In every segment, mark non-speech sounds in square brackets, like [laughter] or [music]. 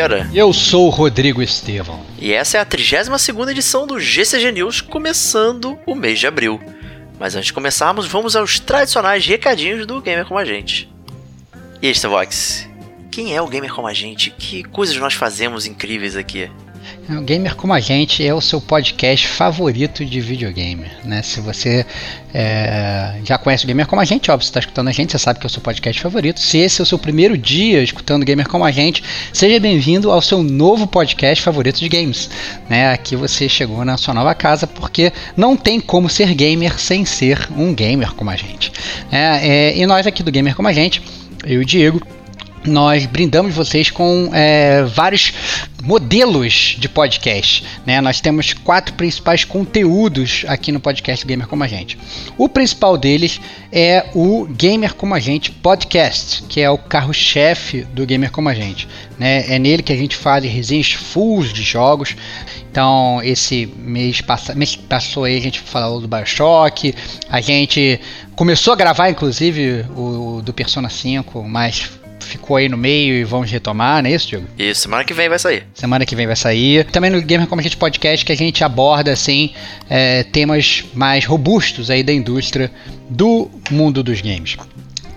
Ferreira Eu sou o Rodrigo Estevão. e essa é a 32 edição do GCG News, começando o mês de abril. Mas antes de começarmos, vamos aos tradicionais recadinhos do Gamer Como a Gente. E aí, Vox, quem é o Gamer Como a Gente? Que coisas nós fazemos incríveis aqui? O Gamer como a gente é o seu podcast favorito de videogame, né? Se você é, já conhece o Gamer como a gente, óbvio, você está escutando a gente, você sabe que é o seu podcast favorito. Se esse é o seu primeiro dia escutando Gamer como a gente, seja bem-vindo ao seu novo podcast favorito de games, né? Aqui você chegou na sua nova casa porque não tem como ser gamer sem ser um gamer como a gente. né? É, e nós aqui do Gamer como a gente, eu e o Diego, nós brindamos vocês com é, vários modelos de podcast. Né? Nós temos quatro principais conteúdos aqui no podcast Gamer Como a Gente. O principal deles é o Gamer Como a Gente Podcast, que é o carro-chefe do Gamer Como a Gente. Né? É nele que a gente faz resenhas fulls de jogos. Então, esse mês, passa, mês passou aí, a gente falou do Bioshock. A gente começou a gravar, inclusive, o do Persona 5, mas ficou aí no meio e vamos retomar, não é isso, Diego? Isso, semana que vem vai sair. Semana que vem vai sair. Também no Gamer Como a Gente Podcast que a gente aborda assim é, temas mais robustos aí da indústria do mundo dos games.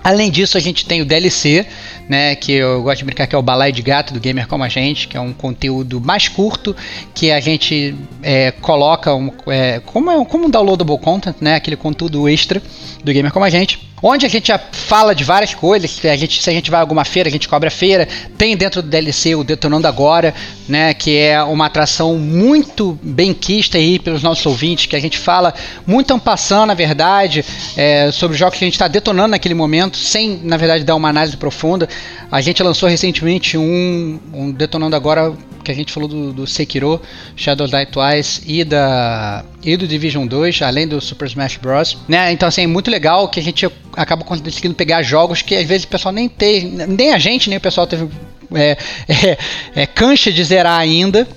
Além disso, a gente tem o DLC, né, que eu gosto de brincar que é o balai de gato do Gamer Como a Gente, que é um conteúdo mais curto, que a gente é, coloca um, é, como, é, como um downloadable content, né, aquele conteúdo extra do Gamer Como a Gente, onde a gente já fala de várias coisas, a gente, se a gente vai a alguma feira, a gente cobra a feira, tem dentro do DLC o Detonando Agora, né, que é uma atração muito bem quista aí pelos nossos ouvintes, que a gente fala muito ampassando, na verdade, é, sobre os jogos que a gente está detonando naquele momento, sem, na verdade, dar uma análise profunda. A gente lançou recentemente um, um Detonando Agora que a gente falou do, do Sekiro, Shadow Die Twice e, da, e do Division 2, além do Super Smash Bros. Né? Então, assim, é muito legal que a gente acaba conseguindo pegar jogos que às vezes o pessoal nem tem, nem a gente, nem o pessoal teve é, [laughs] é, é, cancha de zerar ainda.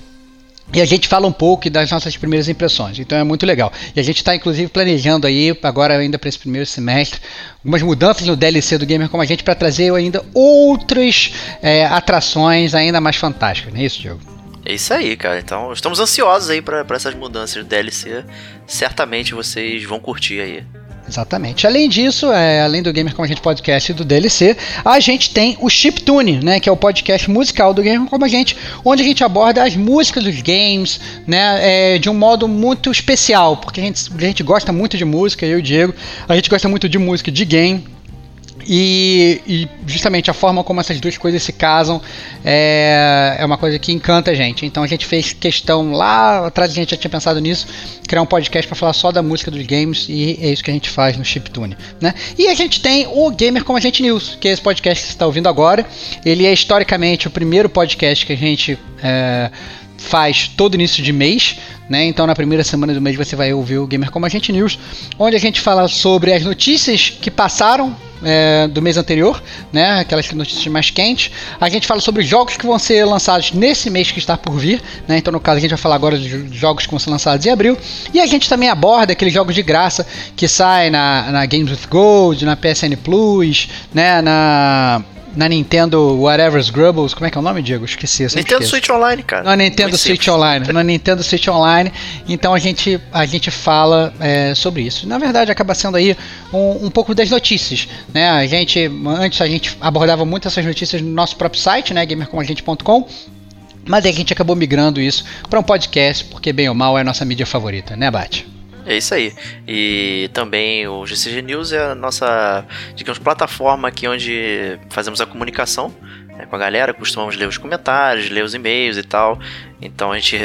E a gente fala um pouco das nossas primeiras impressões, então é muito legal. E a gente está inclusive planejando aí, agora ainda para esse primeiro semestre, algumas mudanças no DLC do Gamer como a gente para trazer ainda outras é, atrações ainda mais fantásticas, não é isso, Diogo? É isso aí, cara. Então, estamos ansiosos aí para essas mudanças do DLC. Certamente vocês vão curtir aí. Exatamente. Além disso, é, além do Gamer Como a Gente Podcast e do DLC, a gente tem o Chiptune, né, que é o podcast musical do Gamer Como a Gente, onde a gente aborda as músicas dos games, né, é, de um modo muito especial, porque a gente, a gente gosta muito de música, eu e o Diego, a gente gosta muito de música de game, E, e, justamente a forma como essas duas coisas se casam é, é uma coisa que encanta a gente. Então a gente fez questão lá atrás, a gente já tinha pensado nisso, criar um podcast para falar só da música dos games e é isso que a gente faz no Chiptune. Né? E a gente tem o Gamer Como a Gente News, que é esse podcast que você está ouvindo agora. Ele é historicamente o primeiro podcast que a gente. É, faz todo início de mês, né? Então na primeira semana do mês você vai ouvir o Gamer Como a Gente News, onde a gente fala sobre as notícias que passaram é, do mês anterior, né? Aquelas notícias mais quentes. A gente fala sobre jogos que vão ser lançados nesse mês que está por vir, né? Então no caso a gente vai falar agora dos jogos que vão ser lançados em abril. E a gente também aborda aqueles jogos de graça que saem na, na Games with Gold, na PSN Plus, né? Na na Nintendo Whatever's Grubbles, como é que é o nome, Diego? Esqueci. Nintendo esqueço. Switch Online, cara. Na Nintendo Muito Switch simples. Online. Na Nintendo Switch Online. Então a gente, a gente fala é, sobre isso. Na verdade, acaba sendo aí um, um, pouco das notícias. Né? A gente, antes a gente abordava muito essas notícias no nosso próprio site, né? gamercomagente.com. Mas a gente acabou migrando isso para um podcast, porque bem ou mal é a nossa mídia favorita, né, Bate? É isso aí. E também o GCG News é a nossa, digamos, plataforma aqui onde fazemos a comunicação né, com a galera, costumamos ler os comentários, ler os e-mails e tal. Então a gente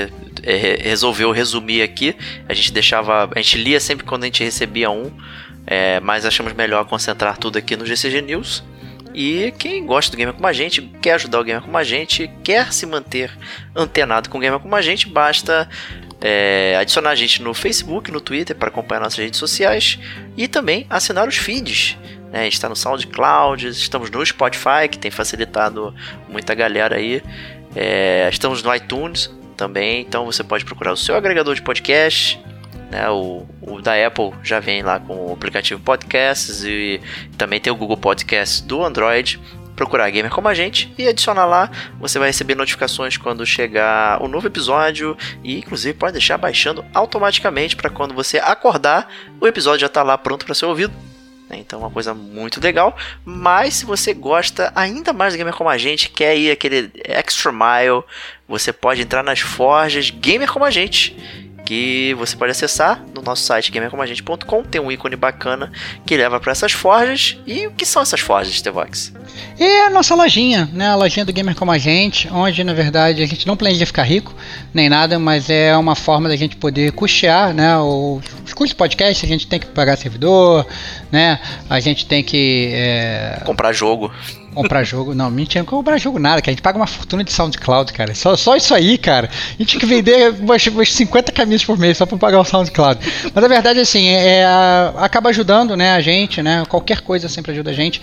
é, resolveu resumir aqui. A gente deixava. A gente lia sempre quando a gente recebia um. É, mas achamos melhor concentrar tudo aqui no GCG News. E quem gosta do Gamer Como a Gente, quer ajudar o Gamer Como a Gente, quer se manter antenado com o Gamer Como a Gente, basta é, adicionar a gente no Facebook, no Twitter para acompanhar nossas redes sociais e também assinar os feeds. Né? A gente está no SoundCloud, estamos no Spotify, que tem facilitado muita galera aí. É, estamos no iTunes também, então você pode procurar o seu agregador de podcast. Né? O, o, da Apple já vem lá com o aplicativo Podcasts e também tem o Google Podcasts do Android procurar Gamer como a gente e adicionar lá. Você vai receber notificações quando chegar o um novo episódio e inclusive pode deixar baixando automaticamente para quando você acordar, o episódio já está lá pronto para ser ouvido. Né? Então uma coisa muito legal. Mas se você gosta ainda mais do Gamer como a gente, quer ir aquele extra mile, você pode entrar nas forjas Gamer como a gente que você pode acessar no nosso site gamercomagente.com. Tem um ícone bacana que leva para essas forjas. E o que são essas forjas, Stevox? É a nossa lojinha, né? A lojinha do Gamer Como a Gente, onde na verdade a gente não planeja ficar rico, nem nada, mas é uma forma da gente poder custear, né? Os custos do podcast, a gente tem que pagar servidor, né? A gente tem que. É... Comprar jogo comprar jogo. Não, mentira, não comprar jogo nada, que a gente paga uma fortuna de SoundCloud, cara. Só, só isso aí, cara. A gente tinha que vender umas, umas 50 camisas por mês só pra pagar o SoundCloud. Mas a verdade assim, é, é, acaba ajudando né, a gente, né? Qualquer coisa sempre ajuda a gente.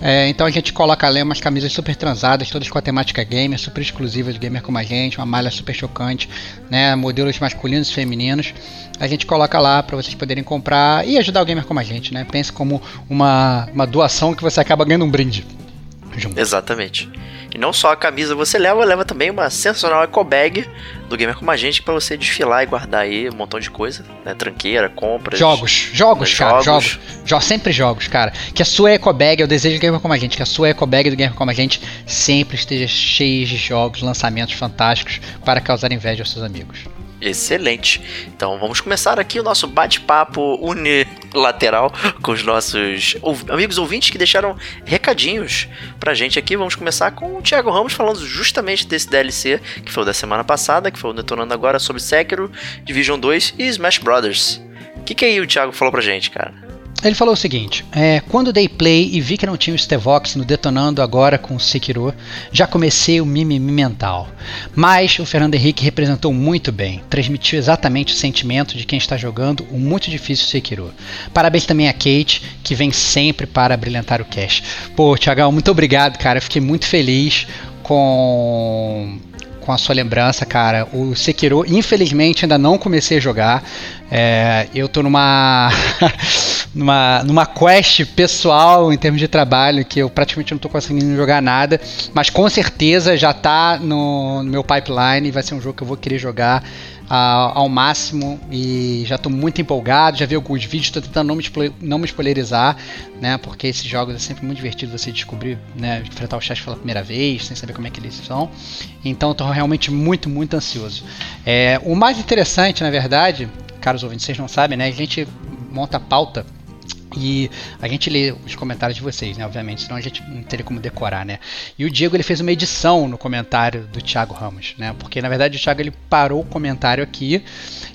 É, então a gente coloca ali umas camisas super transadas, todas com a temática gamer, super exclusivas de gamer como a gente, uma malha super chocante, né? Modelos masculinos e femininos. A gente coloca lá para vocês poderem comprar e ajudar o gamer como a gente, né? Pense como uma, uma doação que você acaba ganhando um brinde junto. Exatamente. E não só a camisa você leva, leva também uma sensacional eco bag do Gamer Como a Gente para você desfilar e guardar aí um montão de coisa, né? Tranqueira, compras. Jogos, jogos, cara, jogos. jogos. sempre jogos, cara. Que a sua eco bag, eu desejo do Gamer Como a Gente, que a sua eco bag do Gamer Como a Gente sempre esteja cheia de jogos, lançamentos fantásticos para causar inveja aos seus amigos. Excelente. Então vamos começar aqui o nosso bate-papo unilateral com os nossos amigos ouvintes que deixaram recadinhos pra gente aqui. Vamos começar com o Thiago Ramos falando justamente desse DLC que foi o da semana passada, que foi o detonando agora sobre Sekiro, Division 2 e Smash Brothers. O que, que aí o Thiago falou pra gente, cara? Ele falou o seguinte: é, quando dei play e vi que não tinha o Stevox no Detonando agora com o Sekiro, já comecei o mimimi mental. Mas o Fernando Henrique representou muito bem, transmitiu exatamente o sentimento de quem está jogando o muito difícil Sekiro. Parabéns também a Kate, que vem sempre para brilhantar o cash. Pô, Tiagão, muito obrigado, cara. fiquei muito feliz com com a sua lembrança, cara. O Sekiro, infelizmente, ainda não comecei a jogar. É, eu tô numa, [laughs] numa numa quest pessoal em termos de trabalho que eu praticamente não tô conseguindo jogar nada, mas com certeza já tá no, no meu pipeline e vai ser um jogo que eu vou querer jogar ao máximo e já estou muito empolgado, já vi alguns vídeos, estou tentando não me, não me spoilerizar, né? Porque esses jogos é sempre muito divertido você descobrir, né? Enfrentar o chat pela primeira vez, sem saber como é que eles são. Então estou realmente muito, muito ansioso. É, o mais interessante, na verdade, caros ouvintes, vocês não sabem, né? A gente monta a pauta E a gente lê os comentários de vocês, né? Obviamente, senão a gente não teria como decorar, né? E o Diego ele fez uma edição no comentário do Thiago Ramos, né? Porque na verdade o Thiago ele parou o comentário aqui.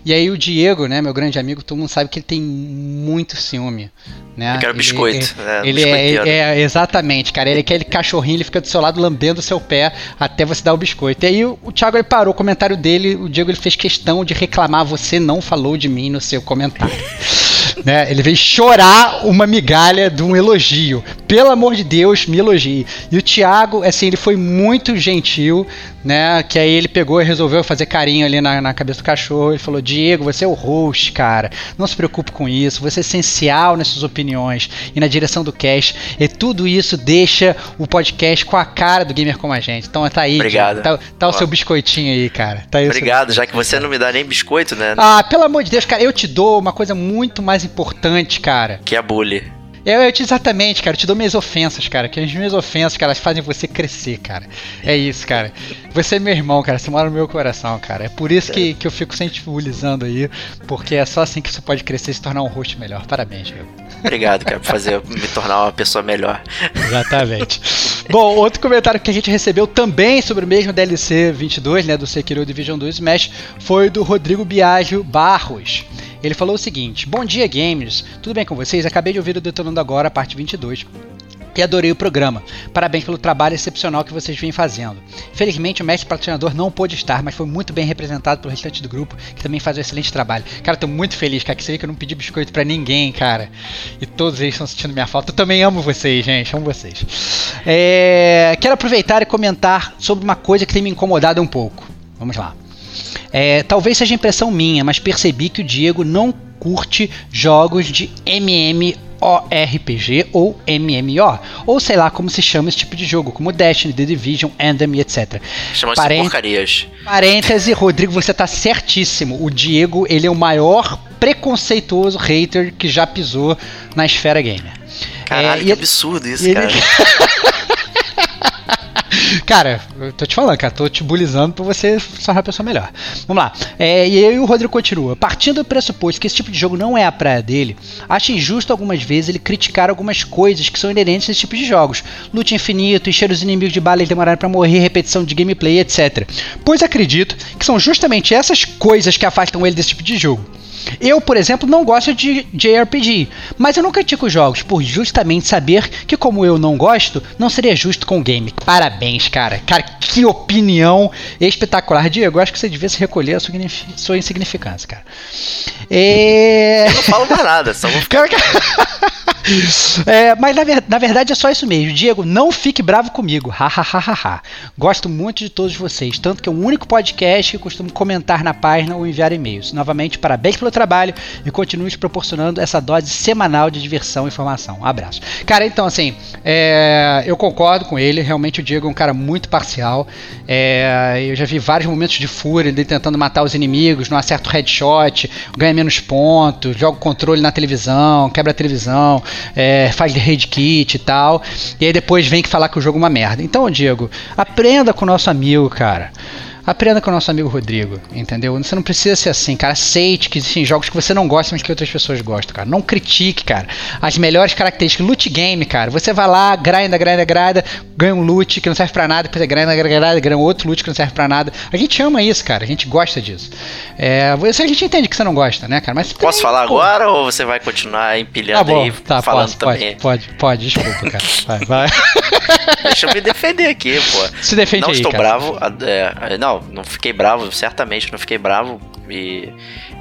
E aí o Diego, né, meu grande amigo, todo mundo sabe que ele tem muito ciúme, né? Ele, biscoito, ele, né? Ele é, é, exatamente, cara. Ele é aquele cachorrinho, ele fica do seu lado lambendo o seu pé até você dar o biscoito. E aí o, o Thiago ele parou o comentário dele, o Diego ele fez questão de reclamar, você não falou de mim no seu comentário. [laughs] né? Ele veio chorar uma migalha de um elogio. Pelo amor de Deus, me elogie. E o Thiago, assim, ele foi muito gentil, né? Que aí ele pegou e resolveu fazer carinho ali na, na cabeça do cachorro. Ele falou: Diego, você é o host, cara. Não se preocupe com isso. Você é essencial nas suas opiniões e na direção do cast. E tudo isso deixa o podcast com a cara do gamer como a gente. Então tá aí. Obrigado. Tá, tá o seu biscoitinho aí, cara. Tá aí Obrigado, já que você não me dá nem biscoito, né? Ah, pelo amor de Deus, cara, eu te dou uma coisa muito mais importante, cara. Que é bully. Eu, eu te, exatamente, cara, eu te dou minhas ofensas, cara. Que as minhas ofensas, cara, elas fazem você crescer, cara. É isso, cara. Você é meu irmão, cara. Você mora no meu coração, cara. É por isso que, que eu fico sensibilizando aí. Porque é só assim que você pode crescer e se tornar um host melhor. Parabéns, meu. Obrigado, cara, por fazer me tornar uma pessoa melhor. Exatamente. Bom, outro comentário que a gente recebeu também sobre o mesmo DLC 22, né, do Sekiro Division 2 Smash, foi do Rodrigo Biagio Barros. Ele falou o seguinte: Bom dia, gamers. Tudo bem com vocês? Acabei de ouvir o Detonando Agora, parte 22 e adorei o programa. Parabéns pelo trabalho excepcional que vocês vêm fazendo. Infelizmente, o mestre patrocinador não pôde estar, mas foi muito bem representado pelo restante do grupo, que também faz um excelente trabalho. Cara, tô muito feliz, cara, que você vê que eu não pedi biscoito para ninguém, cara. E todos eles estão sentindo minha falta. Eu também amo vocês, gente, amo vocês. É... Quero aproveitar e comentar sobre uma coisa que tem me incomodado um pouco. Vamos lá. É, talvez seja impressão minha, mas percebi que o Diego não curte jogos de MMORPG ou MMO, ou sei lá como se chama esse tipo de jogo, como Destiny, The Division, Anthem, etc. Chama-se Parent... porcarias. Parêntese, Rodrigo, você tá certíssimo. O Diego, ele é o maior preconceituoso hater que já pisou na esfera gamer. Caralho, é, que absurdo isso. Ele... Cara, [laughs] [laughs] eu tô te falando, cara, tô te bulizando pra você se tornar uma pessoa melhor. Vamos lá. É, e aí o Rodrigo continua. Partindo do pressuposto que esse tipo de jogo não é a praia dele, acho injusto algumas vezes ele criticar algumas coisas que são inerentes a esse tipo de jogos. Lute infinito, encher os inimigos de bala e demorar para morrer, repetição de gameplay, etc. Pois acredito que são justamente essas coisas que afastam ele desse tipo de jogo. Eu, por exemplo, não gosto de JRPG, mas eu não critico jogos por justamente saber que, como eu não gosto, não seria justo com o game. Parabéns, cara. Cara, que opinião espetacular. Diego, eu acho que você devia se recolher a sua, sua insignificância, cara. É... Eu não falo mais nada, só vou ficar. [laughs] é, mas na, ver, na, verdade é só isso mesmo. Diego, não fique bravo comigo. Ha, Gosto muito de todos vocês, tanto que é o único podcast que costumo comentar na página ou enviar e-mails. Novamente, parabéns pelo trabalho e continue proporcionando essa dose semanal de diversão e informação. Um abraço. Cara, então assim, é, eu concordo com ele. Realmente o Diego é um cara muito parcial. É, eu já vi vários momentos de fúria dele tentando matar os inimigos, não acerta o headshot, ganha menos pontos, joga o controle na televisão, quebra a televisão é, faz raid kit e tal, e aí depois vem que falar que o jogo é uma merda. Então, Diego, aprenda com o nosso amigo, cara. Aprenda com o nosso amigo Rodrigo, entendeu? Você não precisa ser assim, cara. Aceite que existem jogos que você não gosta, mas que outras pessoas gostam, cara. Não critique, cara. As melhores características. Loot game, cara. Você vai lá, grinda, grinda, grinda, ganha um loot que não serve pra nada, depois você grinda, grinda, grinda, ganha outro loot que não serve pra nada. A gente ama isso, cara. A gente gosta disso. É, você, a gente entende que você não gosta, né, cara? Mas Posso também, falar pô. agora ou você vai continuar empilhando tá bom, aí, tá, falando posso, também? Pode, pode, pode, desculpa, cara. Vai, vai. [laughs] Deixa eu me defender aqui, pô. Se defende Não aí, estou cara. bravo. É, não, não fiquei bravo bravo, certamente não fiquei bravo e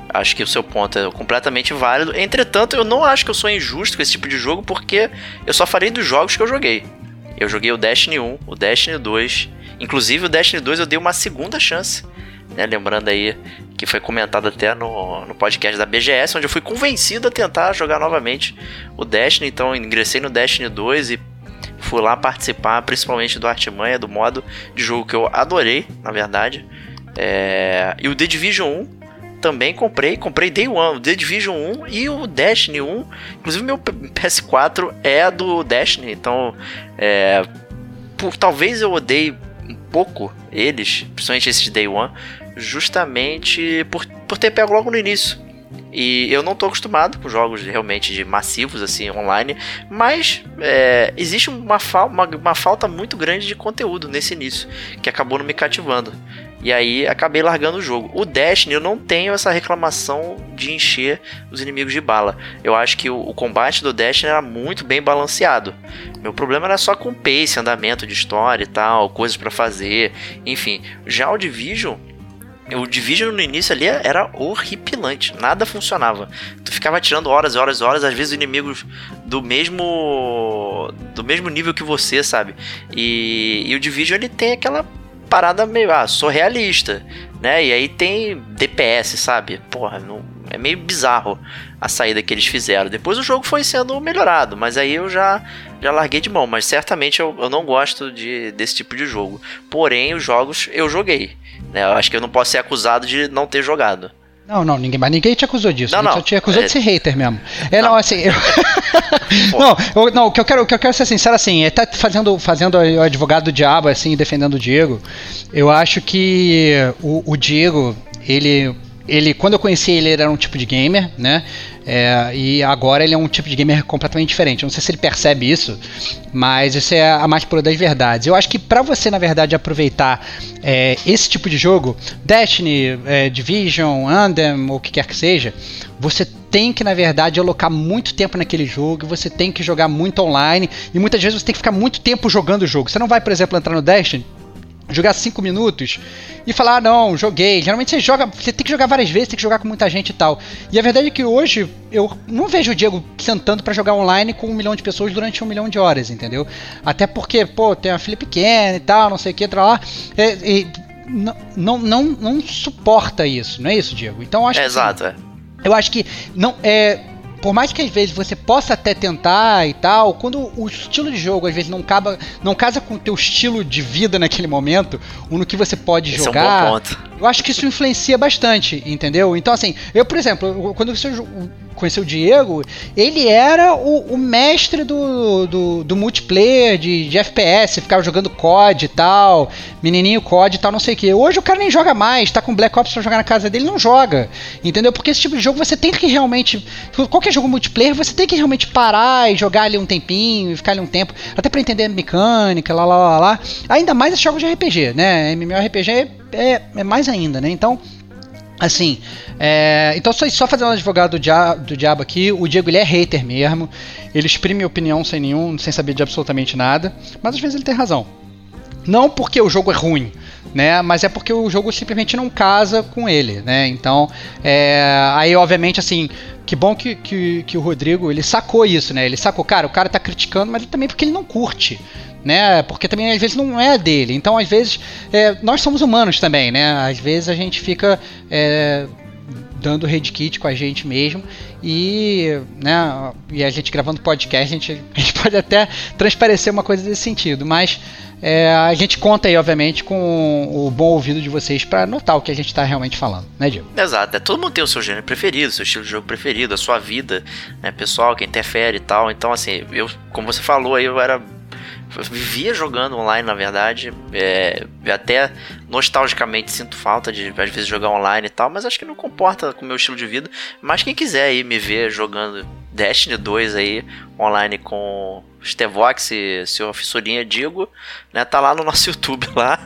acho que o seu ponto é completamente válido. Entretanto, eu não acho que eu sou injusto com esse tipo de jogo porque eu só falei dos jogos que eu joguei. Eu joguei o Destiny 1, o Destiny 2, inclusive o Destiny 2 eu dei uma segunda chance. Né, lembrando aí que foi comentado até no, no podcast da BGS, onde eu fui convencido a tentar jogar novamente o Destiny. Então ingressei no Destiny 2 e fui lá participar, principalmente do Artimanha, do modo de jogo que eu adorei, na verdade. É, e o The Division 1 também comprei, comprei Day One, o The Division 1 e o Destiny 1. Inclusive meu PS4 é do Destiny, então é, por, talvez eu odeie um pouco eles, principalmente esses Day One, justamente por, por ter pego logo no início. E eu não tô acostumado com jogos realmente de massivos, assim, online, mas é, existe uma, fa uma, uma, falta muito grande de conteúdo nesse início, que acabou não me cativando. E aí acabei largando o jogo. O Destiny eu não tenho essa reclamação de encher os inimigos de bala. Eu acho que o, o combate do Destiny era muito bem balanceado. Meu problema era só com pace, andamento de história e tal, coisas para fazer, enfim. Já o Division o Division no início ali era horripilante, nada funcionava. Tu ficava tirando horas e horas e horas, às vezes inimigos do mesmo do mesmo nível que você, sabe? E, e o Division ele tem aquela parada meio, ah, sou realista, né? E aí tem DPS, sabe? Porra, não, é meio bizarro a saída que eles fizeram. Depois o jogo foi sendo melhorado, mas aí eu já já larguei de mão. Mas certamente eu, eu não gosto de, desse tipo de jogo. Porém, os jogos eu joguei. Né? Eu acho que eu não posso ser acusado de não ter jogado. Não, não, ninguém, mas ninguém te acusou disso. Não, não. Só te acusou é... de ser hater mesmo. É, não, não assim. Eu... [laughs] não, eu, não, o que eu quero, o que eu quero ser sincero assim, é tá fazendo, fazendo o advogado do diabo, assim, defendendo o Diego. Eu acho que o, o Diego, ele ele, quando eu conheci ele, ele era um tipo de gamer, né? É, e agora ele é um tipo de gamer completamente diferente. Não sei se ele percebe isso, mas isso é a mais pura das verdades. Eu acho que para você, na verdade, aproveitar é, esse tipo de jogo, Destiny, é, Division, Anthem, ou o que quer que seja, você tem que, na verdade, alocar muito tempo naquele jogo, você tem que jogar muito online, e muitas vezes você tem que ficar muito tempo jogando o jogo. Você não vai, por exemplo, entrar no Destiny jogar 5 minutos e falar, ah, não, joguei. Geralmente você joga, você tem que jogar várias vezes, tem que jogar com muita gente e tal. E a verdade é que hoje eu não vejo o Diego sentando para jogar online com um milhão de pessoas durante um milhão de horas, entendeu? Até porque, pô, tem uma filha pequena e tal, não sei o que, tra lá. E, e, não, não, não, não suporta isso, não é isso, Diego? Então acho é que. Exato, é. Eu acho que não é por mais que às vezes você possa até tentar e tal, quando o estilo de jogo às vezes não, acaba, não casa com o teu estilo de vida naquele momento, ou no que você pode Esse jogar, é um eu acho que isso influencia bastante, entendeu? Então assim, eu por exemplo, quando você conheceu o Diego, ele era o, o mestre do, do, do, multiplayer de, de FPS, ficava jogando COD e tal, menininho COD e tal, não sei o que. Hoje o cara nem joga mais, tá com Black Ops pra jogar na casa dele, não joga, entendeu? Porque esse tipo de jogo você tem que realmente, qualquer jogo multiplayer, você tem que realmente parar e jogar ali um tempinho, ficar ali um tempo, até pra entender a mecânica, lá, lá, lá, lá. Ainda mais esses jogos de RPG, né? MMORPG é, é, é mais ainda, né? Então... Assim, é, então só, só fazendo advogado do diabo, do diabo aqui, o Diego ele é hater mesmo, ele exprime opinião sem nenhum, sem saber de absolutamente nada, mas às vezes ele tem razão. Não porque o jogo é ruim, né? Mas é porque o jogo simplesmente não casa com ele, né? Então, é, aí obviamente assim, que bom que, que, que, o Rodrigo ele sacou isso, né? Ele sacou, cara, o cara tá criticando, mas também porque ele não curte, né? Porque também às vezes não é dele. Então, às vezes, é, nós somos humanos também, né? Às vezes a gente fica é, dando head kit com a gente mesmo e, né, e a gente gravando podcast, a gente, [laughs] a gente pode até transparecer uma coisa desse sentido, mas é, a gente conta aí, obviamente, com o bom ouvido de vocês para notar o que a gente está realmente falando, né, Diego? Exato, é, todo mundo tem o seu gênero preferido, seu estilo de jogo preferido, a sua vida né, pessoal, que interfere e tal. Então, assim, eu, como você falou aí, eu era vivia jogando online, na verdade. É, até nostalgicamente sinto falta de às vezes jogar online e tal, mas acho que não comporta com o meu estilo de vida. Mas quem quiser aí me ver jogando Destiny 2 aí online com Stevox e seu fissurinha Digo, né, tá lá no [laughs] nosso YouTube lá.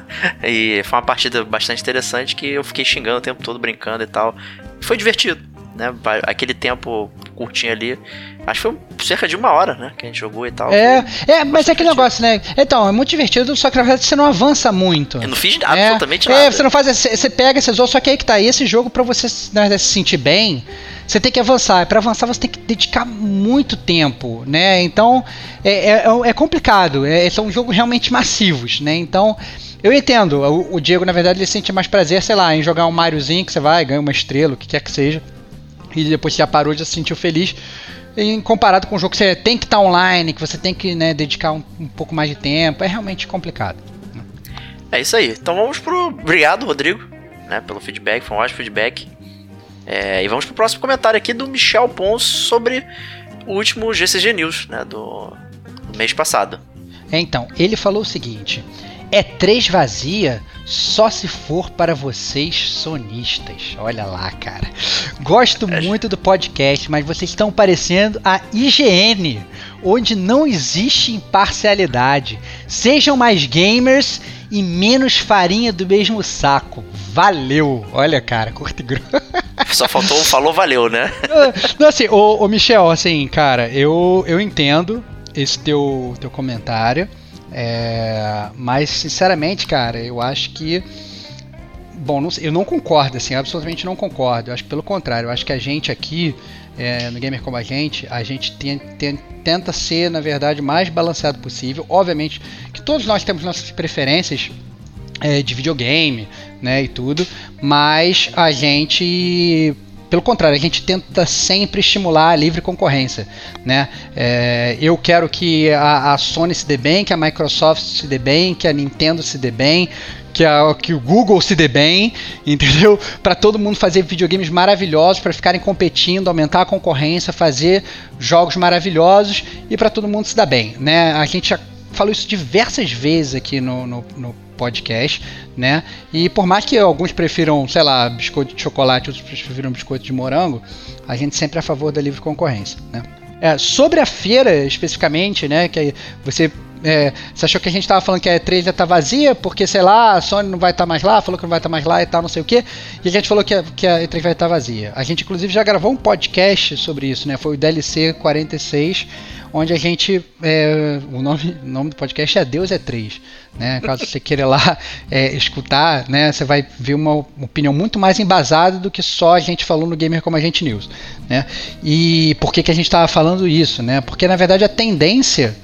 E foi uma partida bastante interessante que eu fiquei xingando o tempo todo, brincando e tal. Foi divertido, né? Aquele tempo curtinho ali Acho que foi cerca de uma hora, né? Que a gente jogou e tal. É, é mas é aquele negócio, né? Então, é muito divertido, só que na verdade você não avança muito. Eu não fiz é, absolutamente nada. É, você não faz. Você pega, você zoa, só que aí que tá. Esse jogo, pra você né, se sentir bem, você tem que avançar. Para avançar, você tem que dedicar muito tempo, né? Então, é, é, é complicado. É, são jogos realmente massivos, né? Então. Eu entendo, o, o, Diego, na verdade, ele sente mais prazer, sei lá, em jogar um Mariozinho que você vai, ganha uma estrela, o que quer que seja. E depois já parou, já se sentiu feliz em comparado com um jogo que você tem que estar tá online, que você tem que né, dedicar um, um, pouco mais de tempo, é realmente complicado. É isso aí. Então vamos pro. Obrigado, Rodrigo, né, pelo feedback, foi um ótimo feedback. É, e vamos pro próximo comentário aqui do Michel Pons sobre o último GCG News, né, do, do mês passado. É, então, ele falou o seguinte: é três vazia só se for para vocês sonistas. Olha lá, cara. Gosto é. muito do podcast, mas vocês estão parecendo a IGN, onde não existe imparcialidade. Sejam mais gamers e menos farinha do mesmo saco. Valeu! Olha, cara, curto e grosso. [laughs] Só faltou falou valeu, né? [laughs] Não, assim, ô, ô, Michel, assim, cara, eu, eu entendo esse teu, teu comentário. É, mas, sinceramente, cara, eu acho que. Bom, não, eu não concordo, assim, absolutamente não concordo. Eu acho que pelo contrário, eu acho que a gente aqui, é, no Gamer Como a Gente, a gente tem, tem, tenta ser, na verdade, mais balanceado possível. Obviamente que todos nós temos nossas preferências é, de videogame, né, e tudo, mas a gente pelo contrário, a gente tenta sempre estimular a livre concorrência. Né? É, eu quero que a, a, Sony se dê bem, que a Microsoft se dê bem, que a Nintendo se dê bem, que, a, que o Google se dê bem, [laughs] entendeu? Para todo mundo fazer videogames maravilhosos, para ficarem competindo, aumentar a concorrência, fazer jogos maravilhosos e para todo mundo se dar bem. Né? A gente já falou isso diversas vezes aqui no, no, no podcast, né? E por mais que alguns prefiram, sei lá, biscoito de chocolate, outros prefiram biscoito de morango, a gente sempre é a favor da livre concorrência, né? É, sobre a feira especificamente, né? Que você é, você achou que a gente estava falando que a E3 já tá vazia, porque, sei lá, a Sony não vai estar tá mais lá, falou que não vai estar tá mais lá e tal, não sei o que. E a gente falou que a, que a E3 vai estar tá vazia. A gente, inclusive, já gravou um podcast sobre isso, né? Foi o DLC 46, onde a gente. É, o, nome, [laughs] o nome do podcast é Deus é 3. Né? Caso você queira lá [laughs] é, escutar, né? Você vai ver uma opinião muito mais embasada do que só a gente falou no Gamer Como a Gente News. Né? E por que, que a gente estava falando isso? Né? Porque na verdade a tendência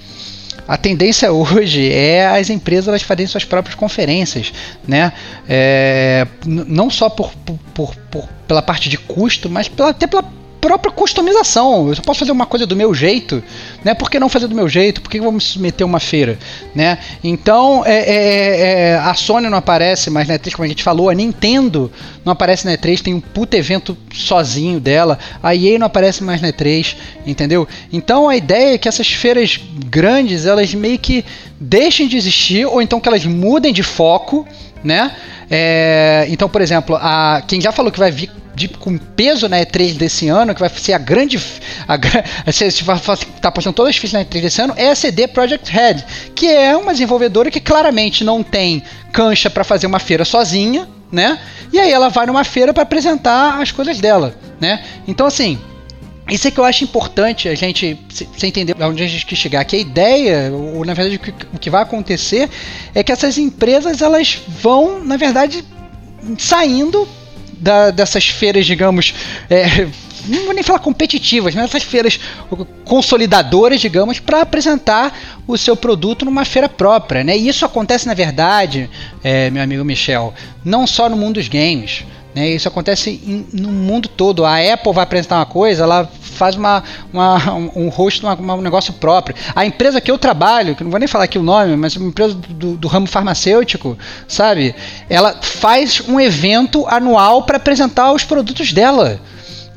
a tendência hoje é as empresas elas fazerem suas próprias conferências, né? É, não só por, por, por, pela parte de custo, mas pela, até pela própria customização. Eu só posso fazer uma coisa do meu jeito, né? Por que não fazer do meu jeito? Por que eu vou me submeter a uma feira, né? Então, é, é, é, a Sony não aparece mais na E3, como a gente falou, a Nintendo não aparece na E3, tem um puta evento sozinho dela, a EA não aparece mais na E3, entendeu? Então, a ideia é que essas feiras grandes, elas meio que deixem de existir, ou então que elas mudem de foco, né? É, então, por exemplo, a, quem já falou que vai vir de, com peso na E3 desse ano, que vai ser a grande. A, [laughs] você está postando todas as fichas na E3 desse ano, é a CD Project Red, que é uma desenvolvedora que claramente não tem cancha para fazer uma feira sozinha, né? E aí ela vai numa feira para apresentar as coisas dela, né? Então, assim. Isso é que eu acho importante a gente se entender onde a gente quer chegar. Que a ideia, ou na verdade o que vai acontecer, é que essas empresas elas vão, na verdade, saindo da, dessas feiras, digamos, é, [laughs] não vou nem falar competitivas, mas essas feiras consolidadoras, digamos, para apresentar o seu produto numa feira própria. Né? E isso acontece, na verdade, é, meu amigo Michel, não só no mundo dos games. Né? Isso acontece em, no mundo todo. A Apple vai apresentar uma coisa, ela faz uma, uma um rosto, um negócio próprio. A empresa que eu trabalho, que não vou nem falar aqui o nome, mas uma empresa do, do ramo farmacêutico, sabe? Ela faz um evento anual para apresentar os produtos dela.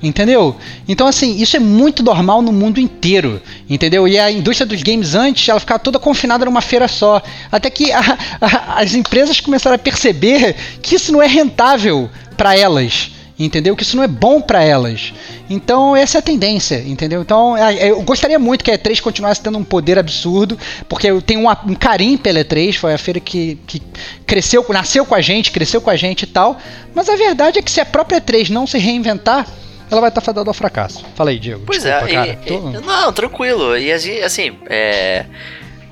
Entendeu? Então, assim, isso é muito normal no mundo inteiro. Entendeu? E a indústria dos games antes, ela ficava toda confinada numa feira só. Até que a, a, as empresas começaram a perceber que isso não é rentável para elas entendeu? Que isso não é bom para elas. Então, essa é a tendência, entendeu? Então, é, é, eu gostaria muito que a E3 continuasse tendo um poder absurdo, porque eu tenho um, um carinho pela E3, foi a feira que, que cresceu, nasceu com a gente, cresceu com a gente e tal. Mas a verdade é que se a própria E3 não se reinventar, ela vai estar fadada ao fracasso. Fala aí, Diego. Pois Desculpa, é, cara, e, tô... não, tranquilo. E assim, é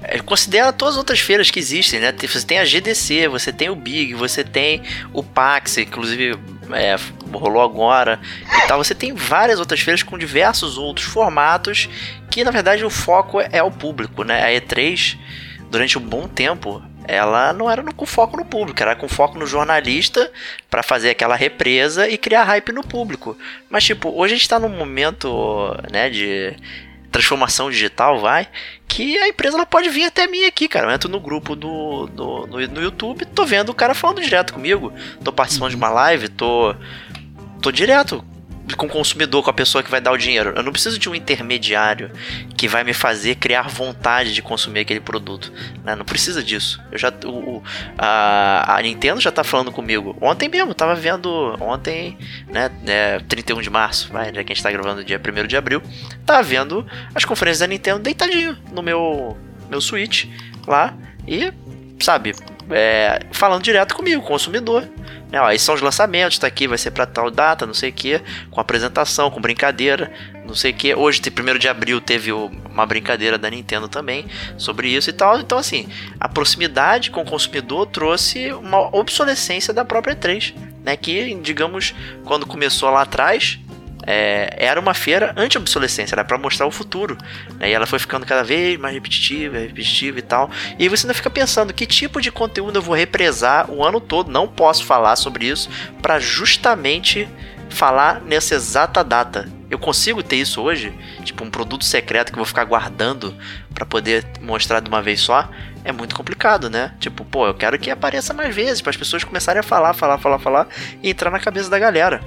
é, considera todas as outras feiras que existem, né? Você tem a GDC, você tem o Big, você tem o PAX, inclusive é, rolou agora e tal. Você tem várias outras feiras com diversos outros formatos que, na verdade, o foco é o público, né? A E3, durante um bom tempo, ela não era com foco no público, era com foco no jornalista para fazer aquela represa e criar hype no público. Mas, tipo, hoje a gente tá num momento, né, de transformação digital, vai, que a empresa ela pode vir até mim aqui, cara. Eu entro no grupo do, do no, no, YouTube, tô vendo o cara falando direto comigo, tô participando de uma live, tô tô direto com o consumidor, com a pessoa que vai dar o dinheiro. Eu não preciso de um intermediário que vai me fazer criar vontade de consumir aquele produto. Né? Não precisa disso. Eu já, o, a, a, Nintendo já tá falando comigo. Ontem mesmo, tava vendo. Ontem, né? É, 31 de março, vai, já que a gente tá gravando dia 1 de abril. Tava vendo as conferências da Nintendo deitadinho no meu, meu Switch lá. E, sabe, é, falando direto comigo, consumidor. É, ó, esses são os lançamentos, tá aqui, vai ser para tal data, não sei o que, com apresentação, com brincadeira, não sei o que. Hoje, primeiro de abril, teve uma brincadeira da Nintendo também sobre isso e tal. Então, assim, a proximidade com o consumidor trouxe uma obsolescência da própria E3, né? Que, digamos, quando começou lá atrás, é, era uma feira anti-obsolescência, era para mostrar o futuro. Né? E ela foi ficando cada vez mais repetitiva, repetitiva e tal. E você ainda fica pensando que tipo de conteúdo eu vou represar o ano todo. Não posso falar sobre isso para justamente falar nessa exata data. Eu consigo ter isso hoje, tipo um produto secreto que eu vou ficar guardando para poder mostrar de uma vez só. É muito complicado, né? Tipo, pô, eu quero que apareça mais vezes para as pessoas começarem a falar, falar, falar, falar e entrar na cabeça da galera.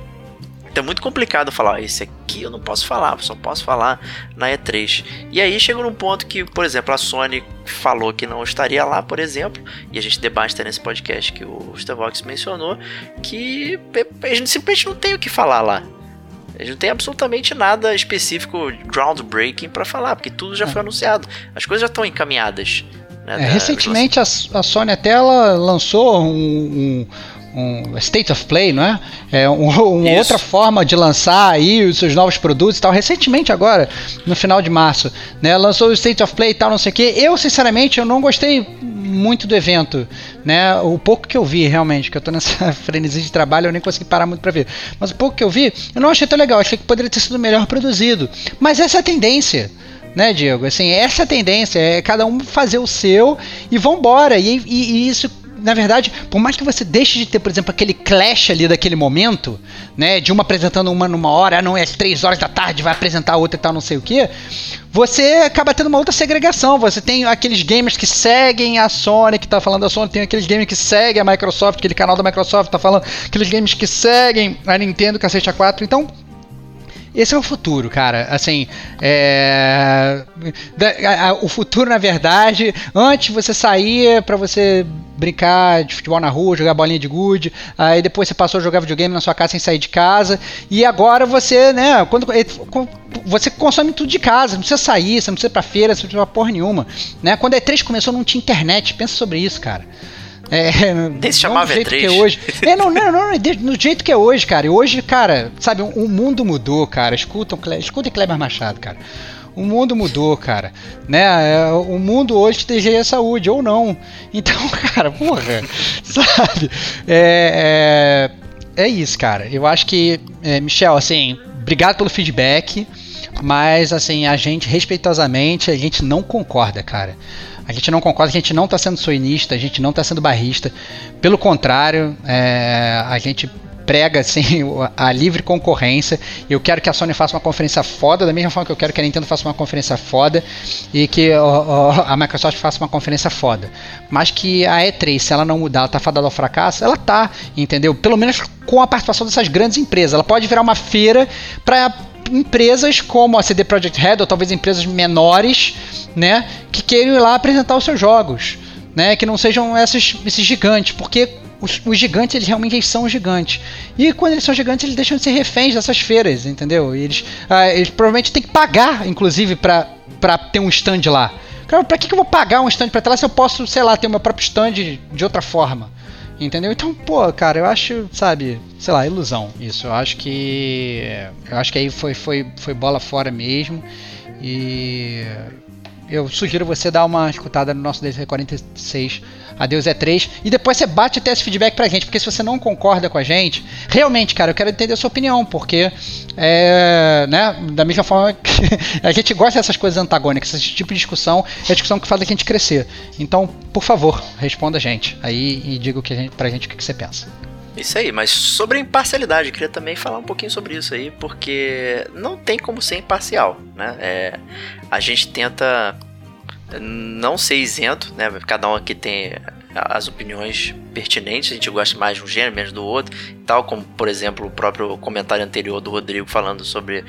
Então é muito complicado falar, esse aqui eu não posso falar, só posso falar na E3. E aí chega num ponto que, por exemplo, a Sony falou que não estaria lá, por exemplo, e a gente debate nesse podcast que o Stevox mencionou, que a gente simplesmente não tem o que falar lá. A gente não tem absolutamente nada específico, groundbreaking para falar, porque tudo já foi anunciado. As coisas já estão encaminhadas. Né, é, recentemente a, a, Sony até ela lançou um, um um State of Play, não é? É um, [laughs] uma outra forma de lançar aí os seus novos produtos e tal. Recentemente agora, no final de março, né? Lançou o State of Play e tal, não sei o que. Eu, sinceramente, eu não gostei muito do evento, né? O pouco que eu vi, realmente, que eu tô nessa [laughs] frenesi de trabalho, eu nem consegui parar muito para ver. Mas o pouco que eu vi, eu não achei tão legal. Achei que poderia ter sido melhor produzido. Mas essa é a tendência né, Diego? Assim, essa é a tendência, é cada um fazer o seu e vambora. E, e, e isso na verdade, por mais que você deixe de ter, por exemplo, aquele clash ali daquele momento, né, de uma apresentando uma numa hora, ah, não é às três horas da tarde, vai apresentar a outra e tal, não sei o que, você acaba tendo uma outra segregação. Você tem aqueles gamers que seguem a Sony, que tá falando da Sony, tem aqueles gamers que seguem a Microsoft, aquele canal da Microsoft tá falando, aqueles gamers que seguem a Nintendo, cacete A4. Então, esse é o futuro, cara. Assim, é... o futuro, na verdade, antes você saía para você brincar de futebol na rua, jogar bolinha de gude, aí depois você passou a jogar videogame na sua casa sem sair de casa, e agora você, né, quando você consome tudo de casa, não precisa sair, você não precisa ir pra feira, você não precisa pra porra nenhuma, né? Quando a E3 começou não tinha internet, pensa sobre isso, cara. É, Nem se chamava jeito E3. Que é hoje. É, não, não, não, no jeito que é hoje, cara. E hoje, cara, sabe, o mundo mudou, cara. Escutam, escutem Kleber Machado, cara. O mundo mudou, cara. Né? É, o mundo hoje te deseja saúde, ou não. Então, [laughs] cara, porra, sabe? É, é, é, isso, cara. Eu acho que, é, Michel, assim, obrigado pelo feedback. Mas, assim, a gente, respeitosamente, a gente não concorda, cara. A gente não concorda, a gente não está sendo soinista, a gente não está sendo barrista. Pelo contrário, é, a gente prega assim [laughs] a livre concorrência. Eu quero que a Sony faça uma conferência foda, da mesma forma que eu quero que a Nintendo faça uma conferência foda e que a Microsoft faça uma conferência foda. Mas que a E3, se ela não mudar, ela tá fadada ao fracasso, ela tá, entendeu? Pelo menos com a participação dessas grandes empresas. Ela pode virar uma feira para empresas como a CD Projekt Red ou talvez empresas menores, né, que queiram ir lá apresentar os seus jogos, né, que não sejam esses, esses gigantes, porque os, os, gigantes eles realmente eles são gigantes. E quando eles são gigantes, eles deixam de ser reféns dessas feiras, entendeu? E eles, ah, eles provavelmente têm que pagar, inclusive, para ter um stand lá. Cara, pra que, que eu vou pagar um stand pra ter lá se eu posso, sei lá, ter o meu próprio stand de outra forma? Entendeu? Então, pô, cara, eu acho, sabe, sei lá, ilusão isso. Eu acho que. Eu acho que aí foi, foi, foi bola fora mesmo. E eu sugiro você dar uma escutada no nosso DC46 Adeus é 3 e depois você bate até esse feedback pra gente, porque se você não concorda com a gente, realmente, cara, eu quero entender a sua opinião, porque é, né, da mesma forma que [laughs] a gente gosta dessas coisas antagônicas, esse tipo de discussão é a discussão que faz a gente crescer. Então, por favor, responda a gente aí e diga o que a gente, pra gente o que você pensa. Isso aí, mas sobre a imparcialidade, queria também falar um pouquinho sobre isso aí, porque não tem como ser imparcial, né? É, a gente tenta não ser isento, né? Cada um aqui tem as opiniões pertinentes, a gente gosta mais de um gênero, menos do outro, tal como, por exemplo, o próprio comentário anterior do Rodrigo falando sobre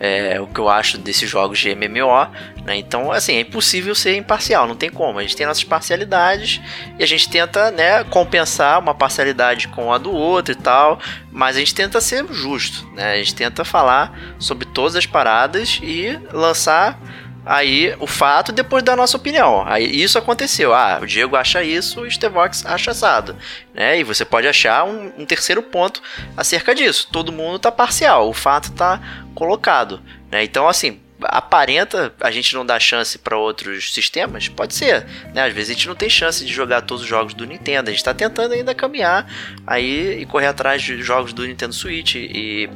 é, o que eu acho desses jogos de MMO, né? Então, assim, é impossível ser imparcial, não tem como. A gente tem nossas parcialidades e a gente tenta, né, compensar uma parcialidade com a do outro e tal, mas a gente tenta ser justo, né? A gente tenta falar sobre todas as paradas e lançar aí o fato depois da nossa opinião. Aí isso aconteceu. Ah, o Diego acha isso, o Stevox acha assado. Né? E você pode achar um, um terceiro ponto acerca disso. Todo mundo tá parcial, o fato tá colocado. Né? Então, assim, aparenta a gente não dar chance para outros sistemas? Pode ser, né? Às vezes a gente não tem chance de jogar todos os jogos do Nintendo, a gente está tentando ainda caminhar aí e correr atrás de jogos do Nintendo Switch e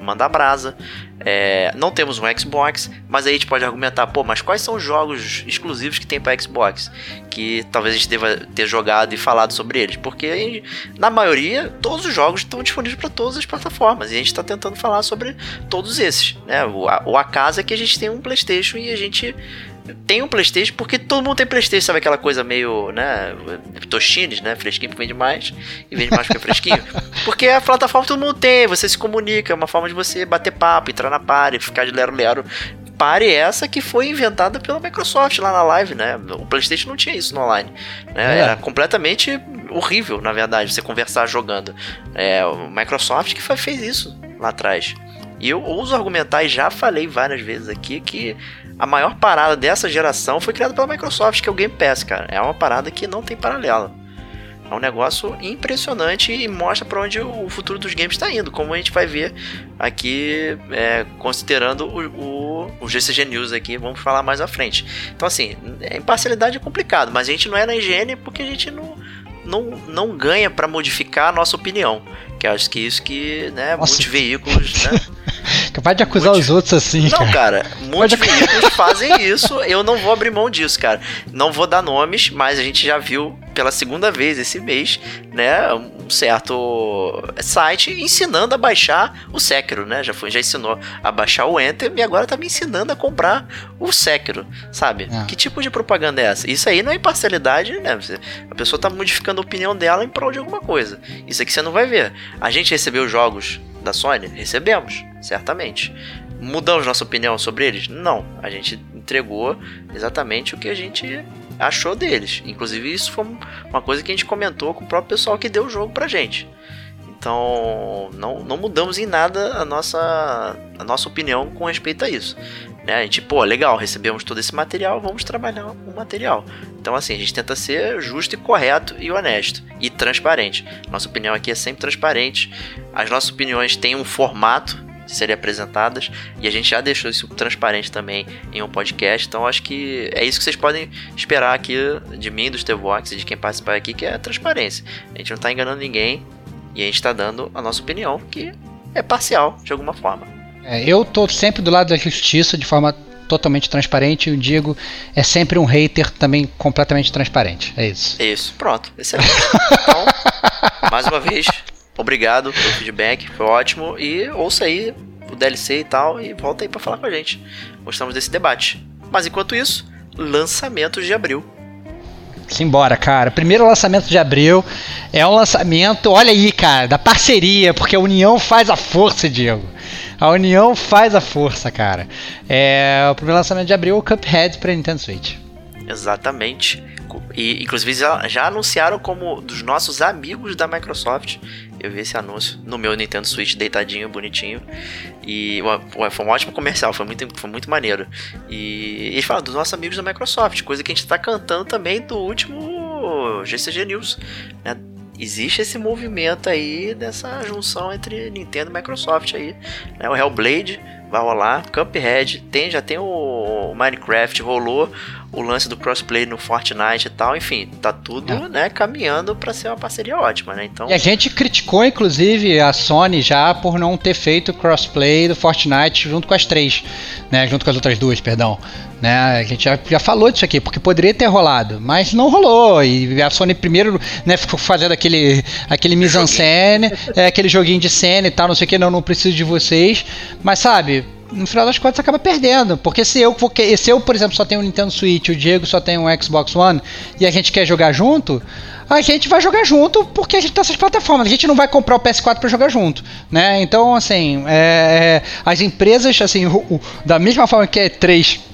mandar brasa. É, não temos um Xbox, mas aí a gente pode argumentar, pô, mas quais são os jogos exclusivos que tem para Xbox? Que talvez a gente deva ter jogado e falado sobre eles, porque na maioria todos os jogos estão disponíveis para todas as plataformas e a gente está tentando falar sobre todos esses, né? O, o acaso é que a gente tem um PlayStation e a gente tem um Playstation porque todo mundo tem Playstation, sabe aquela coisa meio, né, tochines, né, fresquinho que vende mais e vende mais porque é fresquinho. [laughs] Porque a plataforma todo mundo tem, você se comunica, é uma forma de você bater papo, entrar na party, ficar de lero-lero. Pare essa que foi inventada pela Microsoft lá na live, né? O PlayStation não tinha isso no online. Né? É. Era completamente horrível, na verdade, você conversar jogando. É, o Microsoft que fez isso lá atrás. E eu ouso argumentar, e já falei várias vezes aqui, que a maior parada dessa geração foi criada pela Microsoft, que é o Game Pass, cara. É uma parada que não tem paralelo. É um negócio impressionante e mostra para onde o futuro dos games está indo, como a gente vai ver aqui, é, considerando o, o, o, GCG News aqui, vamos falar mais à frente. Então, assim, a imparcialidade é complicado, mas a gente não é na higiene porque a gente não, não, não ganha para modificar a nossa opinião. Que acho que isso que, né, Nossa. muitos veículos, né? [laughs] Capaz de acusar os outros assim. Não, cara, cara muitos veículos [laughs] fazem isso. Eu não vou abrir mão disso, cara. Não vou dar nomes, mas a gente já viu pela segunda vez esse mês, né, um certo site ensinando a baixar o Sekiro, né? Já foi, já ensinou a baixar o Enter e agora tá me ensinando a comprar o Sekiro, sabe? É. Que tipo de propaganda é essa? Isso aí não é imparcialidade, né? A pessoa tá modificando a opinião dela em prol de alguma coisa. Isso aqui você não vai ver. A gente recebeu jogos da Sony? Recebemos, certamente. Mudamos nossa opinião sobre eles? Não. A gente entregou exatamente o que a gente achou deles. Inclusive, isso foi uma coisa que a gente comentou com o próprio pessoal que deu o jogo pra gente. Então, não, não mudamos em nada a nossa, a nossa opinião com respeito a isso. Né? A gente, pô, legal, recebemos todo esse material, vamos trabalhar o material. Então, assim, a gente tenta ser justo e correto e honesto e transparente. Nossa opinião aqui é sempre transparente. As nossas opiniões têm um formato de serem apresentadas e a gente já deixou isso transparente também em um podcast. Então, acho que é isso que vocês podem esperar aqui de mim, do Stevox e de quem participar aqui, que é a transparência. A gente não está enganando ninguém e a gente está dando a nossa opinião, que é parcial de alguma forma. É, eu tô sempre do lado da justiça de forma totalmente transparente e o Diego é sempre um hater também completamente transparente. É isso. Isso, pronto. Excelente. então, [laughs] mais uma vez, obrigado pelo feedback, foi ótimo. E ouça aí o DLC e tal e volta aí para falar com a gente. Gostamos desse debate. Mas enquanto isso, lançamentos de abril. Simbora, cara. Primeiro lançamento de abril é um lançamento, olha aí, cara, da parceria, porque a união faz a força, Diego. A união faz a força, cara. É, o primeiro lançamento de abril, o Cuphead para Nintendo Switch. Exatamente. E inclusive já, já, anunciaram como dos nossos amigos da Microsoft. Eu vi esse anúncio no meu Nintendo Switch deitadinho, bonitinho. E ué, foi um ótimo comercial, foi muito, foi muito maneiro. E eles falam dos nossos amigos da Microsoft, coisa que a gente está cantando também do último GCG News. Né? Existe esse movimento aí dessa junção entre Nintendo e Microsoft aí. Né? O Hellblade vai rolar, Cuphead, tem, já tem o Minecraft, rolou o lance do crossplay no Fortnite e tal, enfim, tá tudo, é. né, caminhando para ser uma parceria ótima, né? Então... E a gente criticou inclusive a Sony já por não ter feito crossplay do Fortnite junto com as três, né, junto com as outras duas, perdão. Né, a gente já, já falou disso aqui, porque poderia ter rolado, mas não rolou. E a Sony primeiro né, ficou fazendo aquele, aquele mise-en-scène, é, aquele joguinho de cena e tal, não sei o que, não, não preciso de vocês. Mas sabe, no final das contas acaba perdendo. Porque se eu, se eu, por exemplo, só tenho um Nintendo Switch, o Diego só tem um Xbox One e a gente quer jogar junto, a gente vai jogar junto porque a gente tem essas plataformas. A gente não vai comprar o PS4 para jogar junto, né? Então, assim, é, as empresas, assim, o, o, da mesma forma que é 3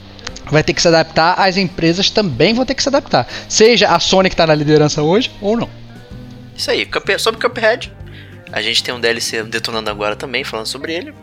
vai ter que se adaptar, as empresas também vão ter que se adaptar. Seja a Sony que está na liderança hoje ou não. Isso aí, sobre Cuphead, a gente tem um DLC detonando agora também, falando sobre ele.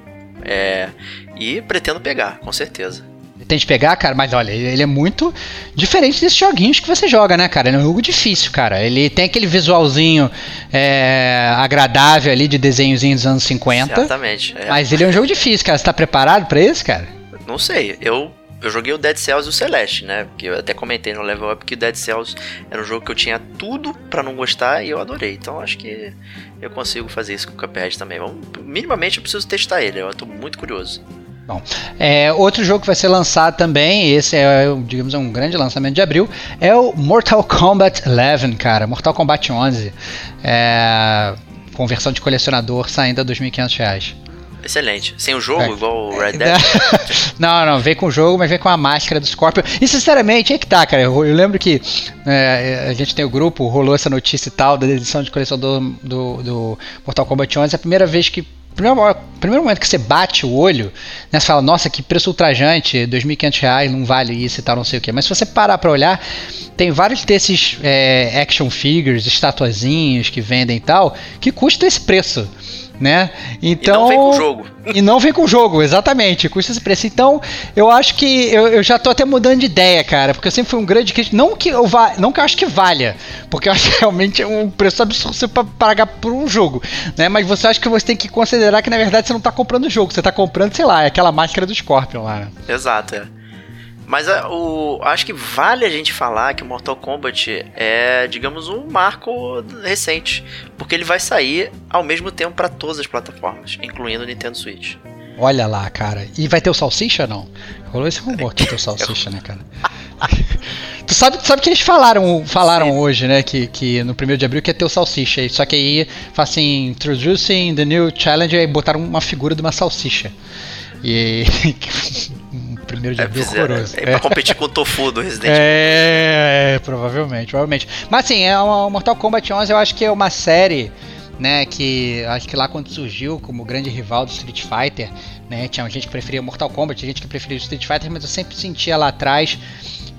É, e pretendo pegar, com certeza. Tente pegar, cara, mas olha, ele é muito diferente desses joguinhos que você joga, né, cara? Ele é um jogo difícil, cara. Ele tem aquele visualzinho é, agradável ali de desenhozinho dos anos 50. Exatamente. É. Mas ele é um jogo difícil, cara. Você tá preparado para esse, cara? Não sei. Eu eu joguei o Dead Cells e o Celeste, né? Porque eu até comentei no Level Up que o Dead Cells era um jogo que eu tinha tudo para não gostar e eu adorei. Então acho que eu consigo fazer isso com o Cuphead também. Vamos, minimamente eu preciso testar ele, eu tô muito curioso. Bom, é, outro jogo que vai ser lançado também, esse é, digamos, um grande lançamento de abril, é o Mortal Kombat 11, cara. Mortal Kombat 11. É, com versão de colecionador saindo a R$ 2.500. Excelente. Sem o jogo, é. igual o Red [laughs] Dead? não, não, vem com o jogo, mas vem com a máscara do Scorpion. E sinceramente, é que tá, cara. Eu, eu lembro que é, a gente tem o grupo, rolou essa notícia e tal, da edição de coleção do, do, do Mortal Kombat 11. É a primeira vez que primeiro, primeiro momento que você bate o olho, né, você fala, nossa, que preço ultrajante, R$ 2.500 não vale isso e tal, não sei o que. Mas se você parar para olhar, tem vários desses é, action figures, estatuazinhos que vendem e tal, que custam esse preço né? Então, e não vem com o jogo. E não vem com o jogo, exatamente. Custa esse preço. Então, eu acho que eu, eu já tô até mudando de ideia, cara, porque eu sempre fui um grande crítico. Não que eu, va não que eu acho que valha, porque eu acho que realmente é um preço absurdo você pagar por um jogo, né? Mas você acha que você tem que considerar que na verdade você não tá comprando o jogo, você tá comprando, sei lá, aquela máscara do Scorpion lá. Né? Exato, é. Mas a, o, acho que vale a gente falar que Mortal Kombat é, digamos, um marco recente. Porque ele vai sair ao mesmo tempo para todas as plataformas, incluindo o Nintendo Switch. Olha lá, cara. E vai ter o Salsicha não? Rolou esse rumor que tem o Salsicha, né, cara? [laughs] tu sabe, tu sabe que eles falaram, falaram hoje, né? Que, que no primeiro de abril que ia ter o Salsicha. Só que aí, assim, introducing the new challenge, aí botaram uma figura de uma salsicha. E [laughs] primeiro de é, abril horroroso. É, é, pra competir com o Tofu do Resident Evil. É, é, provavelmente, provavelmente. Mas assim, é uma, Mortal Kombat 11 eu acho que é uma série né, que acho que lá quando surgiu como grande rival do Street Fighter, né, tinha gente que preferia Mortal Kombat, tinha gente que preferia o Street Fighter, mas eu sempre sentia lá atrás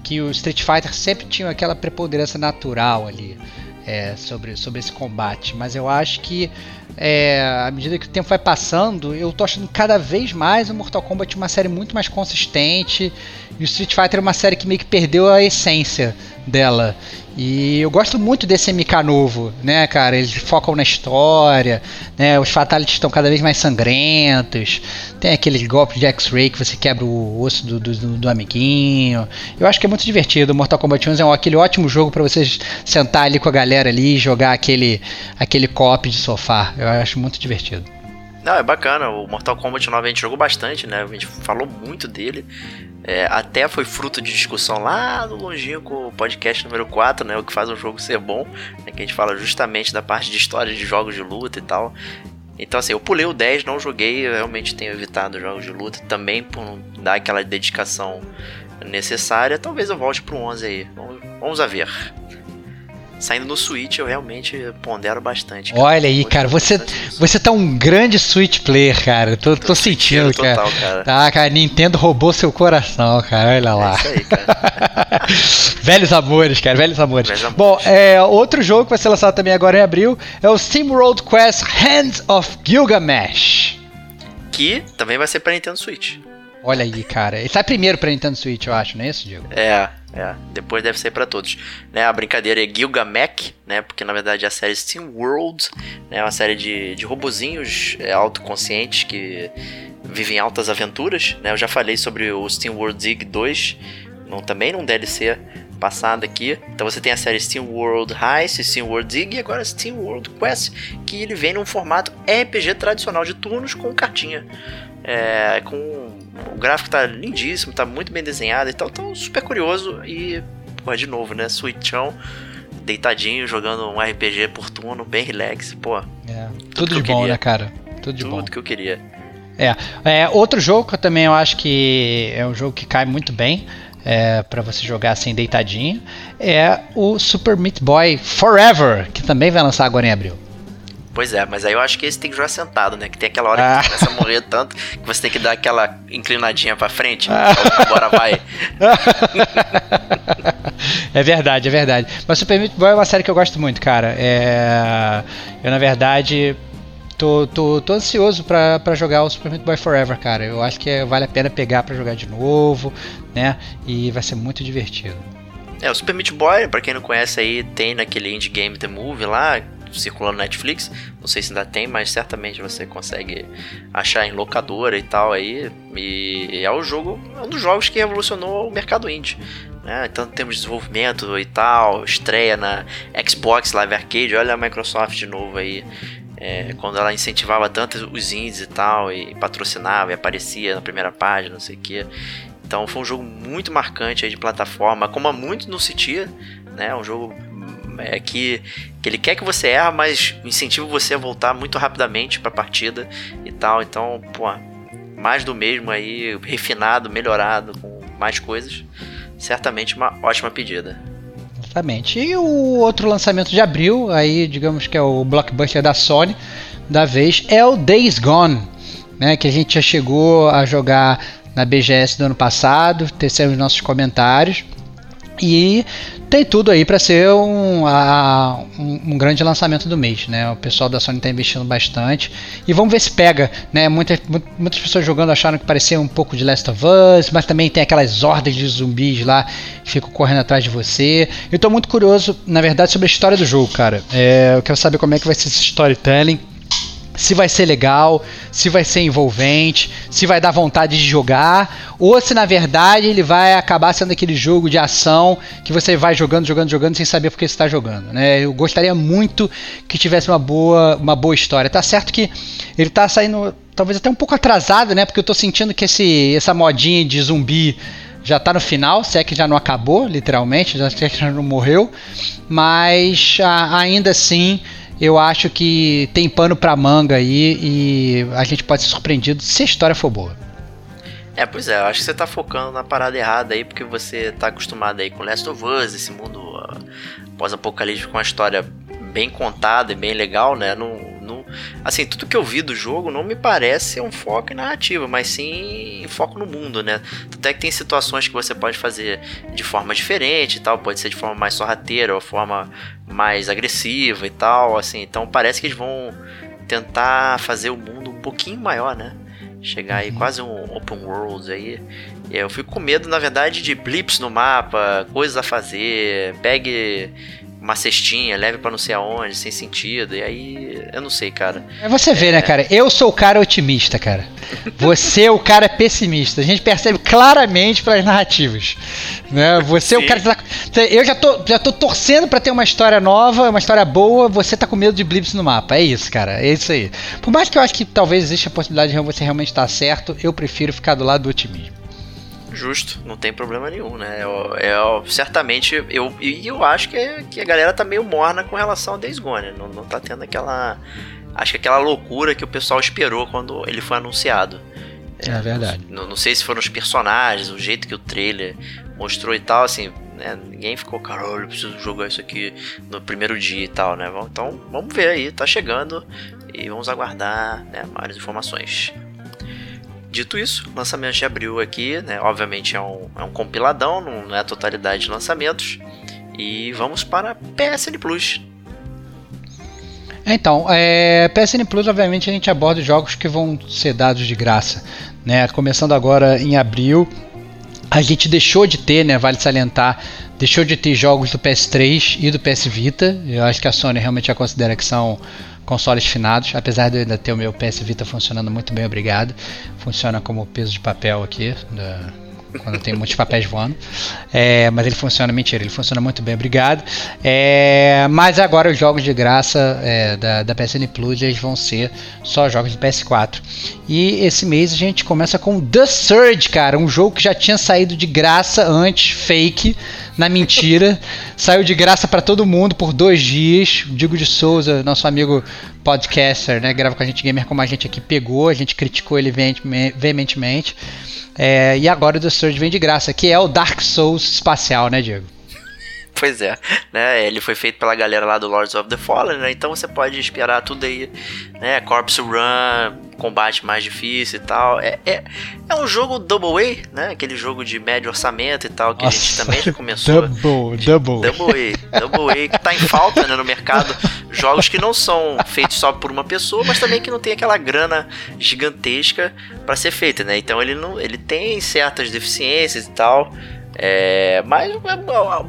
que o Street Fighter sempre tinha aquela preponderância natural ali é, sobre, sobre esse combate, mas eu acho que é, à medida que o tempo vai passando, eu tô achando cada vez mais o Mortal Kombat uma série muito mais consistente e o Street Fighter é uma série que meio que perdeu a essência dela. E eu gosto muito desse MK novo, né, cara? Eles focam na história, né? Os fatalities estão cada vez mais sangrentos. Tem aquele golpe de X-Ray que você quebra o osso do, do, do, amiguinho. Eu acho que é muito divertido. Mortal Kombat 11 é um, aquele ótimo jogo para vocês sentar ali com a galera ali e jogar aquele, aquele cop de sofá. Eu acho muito divertido. Não, é bacana. O Mortal Kombat 9 a gente jogou bastante, né? A gente falou muito dele. É, até foi fruto de discussão lá no longínquo podcast número 4, né? O que faz um jogo ser bom, né, que a gente fala justamente da parte de história de jogos de luta e tal. Então, assim, eu pulei o 10, não joguei, realmente tenho evitado jogos de luta também por não dar aquela dedicação necessária. Talvez eu volte pro 11 aí. Vamos, vamos a ver saindo no Switch, eu realmente pondero bastante. Cara. Olha aí, cara, você, você tá um grande Switch player, cara. Tô, tô sentindo, cara. Total, cara. Tá, cara, Nintendo roubou seu coração, cara. Olha lá. É isso aí, cara. [laughs] velhos amores, cara, velhos amores. Velhos amores. Bom, é, outro jogo que vai ser lançado também agora em abril é o Steam World Quest Hands of Gilgamesh. Que também vai ser para Nintendo Switch. Olha aí, cara. Ele sai primeiro pra Nintendo Switch, eu acho, não é isso, Diego? É, é. Depois deve ser para todos. Né, a brincadeira é Gilgamesh, né? Porque na verdade é a série Steam World, né? Uma série de, de robozinhos é, autoconscientes que vivem altas aventuras, né? Eu já falei sobre o Steam World Zig 2, no, também num DLC passado aqui. Então você tem a série Steam World Heist, Steam World Dig e agora Steam World Quest, que ele vem num formato RPG tradicional de turnos com cartinha. É, com o gráfico tá lindíssimo, tá muito bem desenhado e tal, tô super curioso e, pô, de novo, né, Switchão, deitadinho, jogando um RPG por turno, bem relax, pô. É, tudo, tudo de bom, queria. né, cara? Tudo de tudo bom. Tudo que eu queria. É, é, outro jogo que eu também eu acho que é um jogo que cai muito bem é, para você jogar assim deitadinho, é o Super Meat Boy Forever, que também vai lançar agora em abril. Pois é, mas aí eu acho que esse tem que jogar sentado, né? Que tem aquela hora ah. que começa a morrer tanto que você tem que dar aquela inclinadinha pra frente. Ah. Agora vai. [laughs] é verdade, é verdade. Mas Super Meat Boy é uma série que eu gosto muito, cara. É... Eu, na verdade, tô, tô, tô ansioso pra, pra jogar o Super Meat Boy Forever, cara. Eu acho que é, vale a pena pegar pra jogar de novo, né? E vai ser muito divertido. É, o Super Meat Boy, pra quem não conhece aí, tem naquele Indie Game The Movie lá, circulando na Netflix. Não sei se ainda tem, mas certamente você consegue achar em locadora e tal aí. E é o jogo, um dos jogos que revolucionou o mercado indie. Né? Então temos desenvolvimento e tal, estreia na Xbox Live Arcade. Olha a Microsoft de novo aí. É, quando ela incentivava tanto os indies e tal, e patrocinava e aparecia na primeira página, não sei o que. Então foi um jogo muito marcante aí de plataforma, como há muito não se tinha, né? Um jogo é que, que ele quer que você erra, mas incentiva você a voltar muito rapidamente para a partida e tal. Então, pô, mais do mesmo aí, refinado, melhorado, com mais coisas. Certamente uma ótima pedida. Exatamente. E o outro lançamento de abril, aí digamos que é o blockbuster da Sony da vez, é o Days Gone, né, que a gente já chegou a jogar na BGS do ano passado, tecemos nossos comentários. E tem tudo aí para ser um, a, um, um, grande lançamento do mês, né? O pessoal da Sony está investindo bastante e vamos ver se pega, né? Muitas, muitas pessoas jogando acharam que parecia um pouco de Last of Us, mas também tem aquelas hordas de zumbis lá que ficam correndo atrás de você. Eu estou muito curioso, na verdade, sobre a história do jogo, cara. É, eu quero saber como é que vai ser esse storytelling se vai ser legal, se vai ser envolvente, se vai dar vontade de jogar, ou se na verdade ele vai acabar sendo aquele jogo de ação que você vai jogando, jogando, jogando sem saber por que está jogando. Né? Eu gostaria muito que tivesse uma boa, uma boa história. Tá certo que ele está saindo talvez até um pouco atrasado, né? Porque eu estou sentindo que esse, essa modinha de zumbi já está no final, se é que já não acabou, literalmente, já, é que já não morreu, mas a, ainda assim eu acho que tem pano pra manga aí e a gente pode ser surpreendido se a história for boa. É, pois é, eu acho que você tá focando na parada errada aí, porque você tá acostumado aí com Last of Us, esse mundo uh, pós-apocalíptico com uma história bem contada e bem legal, né? Não, assim, tudo que eu vi do jogo não me parece um foco em narrativa, mas sim foco no mundo, né? Até que tem situações que você pode fazer de forma diferente e tal, pode ser de forma mais sorrateira ou forma mais agressiva e tal, assim. Então parece que eles vão tentar fazer o mundo um pouquinho maior, né? Chegar aí uhum. quase um open world aí. Eu fico com medo, na verdade, de blips no mapa, coisas a fazer, pegue uma cestinha, leve para não sei aonde, sem sentido. E aí, eu não sei, cara. É você vê, né, é... né, cara? Eu sou o cara otimista, cara. Você é o cara pessimista. A gente percebe claramente pelas narrativas. Né? Você Sim. é o cara que tá... Eu já tô, já tô torcendo para ter uma história nova, uma história boa. Você tá com medo de blips no mapa. É isso, cara. É isso aí. Por mais que eu acho que talvez exista a possibilidade de você realmente estar certo, eu prefiro ficar do lado do otimismo. Justo, não tem problema nenhum, né? Eu, eu certamente, eu, e eu acho que, que a galera tá meio morna com relação ao Days Gone, não, não tá tendo aquela. Acho que aquela loucura que o pessoal esperou quando ele foi anunciado. É, é verdade. Não, não, sei se foram os personagens, o jeito que o trailer mostrou e tal, assim, né? Ninguém ficou, caralho, eu preciso jogar isso aqui no primeiro dia e tal, né? Então vamos ver aí, tá chegando e vamos aguardar né, maiores informações. Dito isso, lançamento de abril aqui, né? Obviamente é um, é um compiladão, não é a totalidade de lançamentos. E vamos para PSN Plus. Então, é, PSN Plus, obviamente, a gente aborda jogos que vão ser dados de graça. Né? Começando agora em abril, a gente deixou de ter, né, vale salientar, deixou de ter jogos do PS3 e do PS Vita. Eu acho que a Sony realmente já considera que são consoles finados, apesar de eu ainda ter o meu PS Vita funcionando muito bem, obrigado. Funciona como peso de papel aqui, da, quando tem muitos papéis voando. É, mas ele funciona, mentira, ele funciona muito bem, obrigado. É, mas agora os jogos de graça é, da, da PSN Plus eles vão ser só jogos de PS4. E esse mês a gente começa com The Surge, cara, um jogo que já tinha saído de graça antes, fake, na mentira. Saiu de graça para todo mundo por dois dias. O Digo de Souza, nosso amigo podcaster, né? Grava com a gente gamer como a gente aqui pegou, a gente criticou ele veementemente. É, e agora o The Surge vem de graça, que é o Dark Souls espacial, né, Diego? Pois é, né? Ele foi feito pela galera lá do Lords of the Fallen, né? Então você pode esperar tudo aí, né? Corpse Run, combate mais difícil e tal. É, é, é um jogo Double A, né? Aquele jogo de médio orçamento e tal, que Nossa. a gente também já [laughs] começou. double, double. Double A, Double A, que tá em falta né, no mercado. Jogos que não são feitos só por uma pessoa, mas também que não tem aquela grana gigantesca para ser feita, né? Então ele, não, ele tem certas deficiências e tal. É, mas é,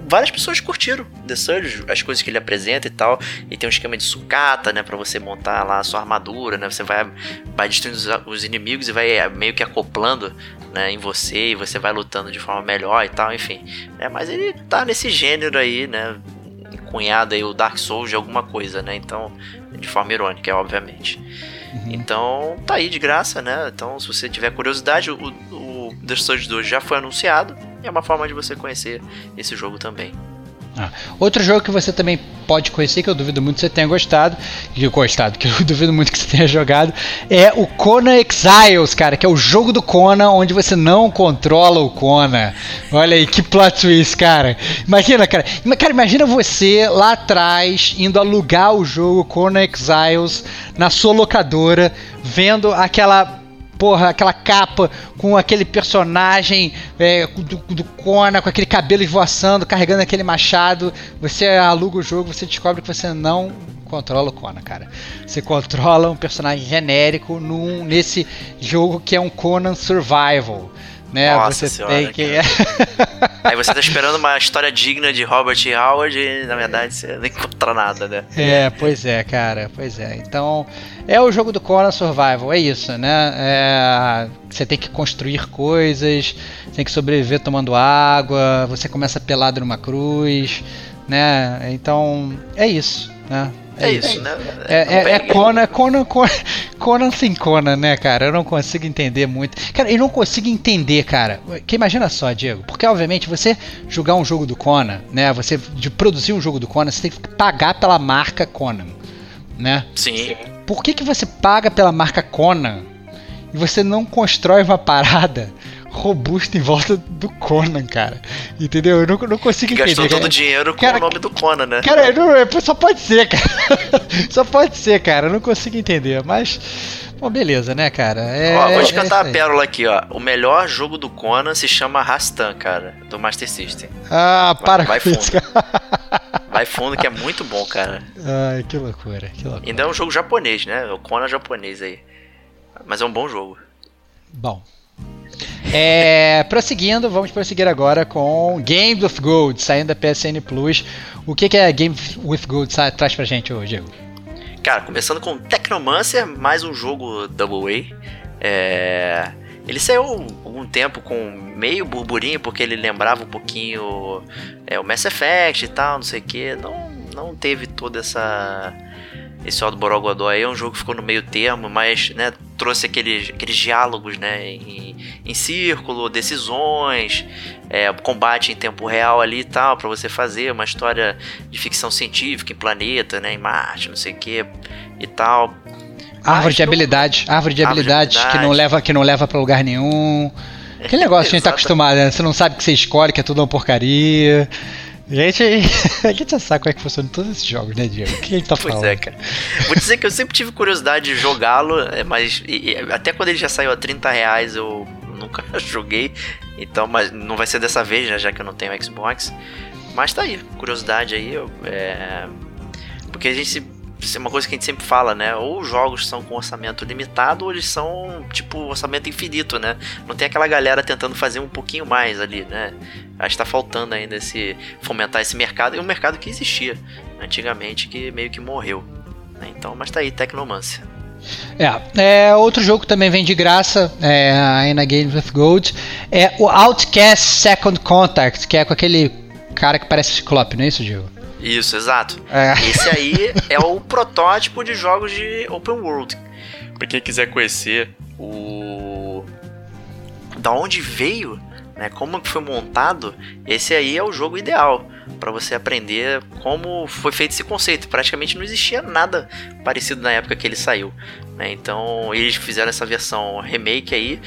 várias pessoas curtiram The Surge, as coisas que ele apresenta e tal. E tem um esquema de sucata, né? Pra você montar lá a sua armadura, né? Você vai, vai destruindo os, os inimigos e vai é, meio que acoplando né, em você. E você vai lutando de forma melhor e tal, enfim. É, mas ele tá nesse gênero aí, né? Cunhado aí o Dark Souls de alguma coisa, né? Então, de forma irônica, obviamente. Uhum. Então, tá aí de graça, né? Então, se você tiver curiosidade, o, o The Surge 2 já foi anunciado é uma forma de você conhecer esse jogo também. Ah, outro jogo que você também pode conhecer, que eu duvido muito que você tenha gostado, que gostado, que eu [laughs] duvido muito que você tenha jogado, é o Conan Exiles, cara, que é o jogo do Conan onde você não controla o Conan. Olha aí que plot twist, cara. Imagina, cara, cara, imagina você lá atrás indo alugar o jogo Conan Exiles na sua locadora, vendo aquela porra, aquela capa com aquele personagem é, do, do Conan, com aquele cabelo esvoaçando, carregando aquele machado. Você aluga o jogo, você descobre que você não controla o Conan, cara. Você controla um personagem genérico num, nesse jogo que é um Conan Survival. Né? Nossa você senhora, tem que. [laughs] Aí você tá esperando uma história digna de Robert Howard e na verdade você não encontra nada, né? É, pois é, cara, pois é. Então, é o jogo do Conan Survival, é isso, né? É, você tem que construir coisas, tem que sobreviver tomando água, você começa pelado numa cruz, né? Então, é isso, né? É, é isso, né? É, é, é Conan, Conan, Conan, Conan sem Conan, né, cara? Eu não consigo entender muito. Cara, eu não consigo entender, cara. Que imagina só, Diego, porque obviamente você jogar um jogo do Conan, né? Você de produzir um jogo do Conan, você tem que pagar pela marca Conan, né? Sim. Por que que você paga pela marca Conan e você não constrói uma [laughs] parada robusto em volta do Conan, cara. Entendeu? Eu não, não consigo entender. Gastou todo o dinheiro com cara, o nome do Conan, né? Cara, não, é, só pode ser, [laughs] cara. só pode ser, cara. Eu não consigo entender. Mas. Bom, beleza, né, cara? É, ó, vou te cantar é a pérola aqui, ó. O melhor jogo do Conan se chama Rastan, cara, do Master System. Ah, para vai, vai fundo. vai fundo que é muito bom, cara. Ai, que loucura, que loucura. Ainda é um jogo japonês, né? O Conan japonês aí. Mas é um bom jogo. Bom, é, prosseguindo, vamos prosseguir agora com Game with Gold, saindo da PSN Plus. O que, que é Game with Gold traz pra gente hoje, Diego? Cara, começando com Technomancer, mais um jogo Double A. É, ele saiu algum tempo com meio burburinho, porque ele lembrava um pouquinho é, o Mass Effect e tal, não sei o que. Não, não teve toda essa esse Odd Borogodó aí é um jogo que ficou no meio termo, mas né, trouxe aqueles, aqueles diálogos né, em, em círculo, decisões, é, combate em tempo real ali e tal, para você fazer uma história de ficção científica em planeta, né, em Marte, não sei o que e tal. Árvore de habilidade, árvore de habilidades que não leva que não leva para lugar nenhum. Aquele negócio que a gente tá [laughs] acostumado, né? Você não sabe o que você escolhe, que é tudo uma porcaria. Gente, [laughs] a gente já sabe como é que funciona todos esses jogos, né, Diego? O que a gente tá falando? Pois é, cara. Vou dizer que eu sempre tive curiosidade de jogá-lo, é, mas e, até quando ele já saiu a 30 reais eu nunca [laughs] joguei. Então, mas não vai ser dessa vez, né, já que eu não tenho Xbox. Mas tá aí, curiosidade aí. Eu, é... Porque a gente é uma coisa que a gente sempre fala, né? Ou os jogos são com orçamento limitado, ou eles são, tipo, orçamento infinito, né? Não tem aquela galera tentando fazer um pouquinho mais ali, né? Acho que tá faltando ainda esse fomentar esse mercado, e um mercado que existia antigamente, que meio que morreu. Né? Então, mas tá aí, Tecnomancia. É, é, outro jogo que também vem de graça é, aí na Games with Gold é o Outcast Second Contact, que é com aquele cara que parece Ciclope, não é isso, Diego? Isso, exato. É. Esse aí [laughs] é o protótipo de jogos de open world. Pra quem quiser conhecer o. Da onde veio né, como foi montado, esse aí é o jogo ideal para você aprender como foi feito esse conceito. Praticamente não existia nada parecido na época que ele saiu. Né? Então eles fizeram essa versão remake aí,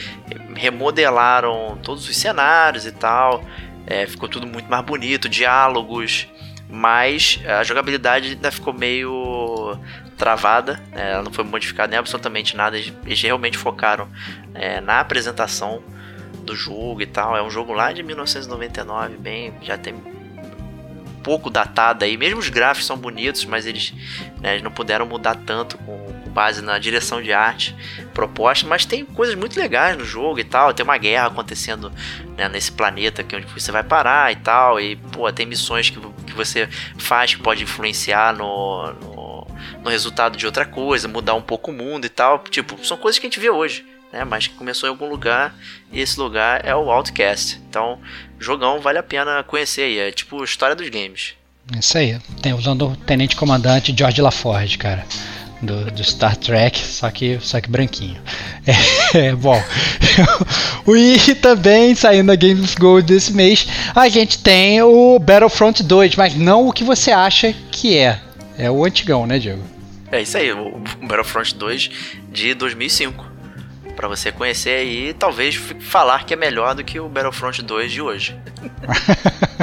remodelaram todos os cenários e tal, é, ficou tudo muito mais bonito, diálogos, mas a jogabilidade ainda ficou meio travada, né? ela não foi modificada nem absolutamente nada, eles realmente focaram é, na apresentação do jogo e tal. É um jogo lá de 1999, bem, já tem um pouco datado aí. Mesmo os gráficos são bonitos, mas eles, né, eles não puderam mudar tanto com, base na direção de arte proposta. Mas tem coisas muito legais no jogo e tal. Tem uma guerra acontecendo né, nesse planeta que é onde você vai parar e tal. E pô, tem missões que, que você faz que pode influenciar no, no no resultado de outra coisa, mudar um pouco o mundo e tal. Tipo, são coisas que a gente vê hoje, né? Mas que começou em algum lugar e esse lugar é o Outcast. Então, jogão vale a pena conhecer aí. É tipo história dos games. Isso aí. Tem usando o Tenente Comandante George LaForge, cara. Do, do, Star Trek, só que, só que branquinho. É, [laughs] é bom. [laughs] e também saindo da Games Gold desse mês, a gente tem o Battlefront 2, mas não o que você acha que é. É o antigão, né, Diego? É isso aí, o Battlefront 2 de 2005. Para você conhecer e talvez falar que é melhor do que o Battlefront 2 de hoje. [laughs]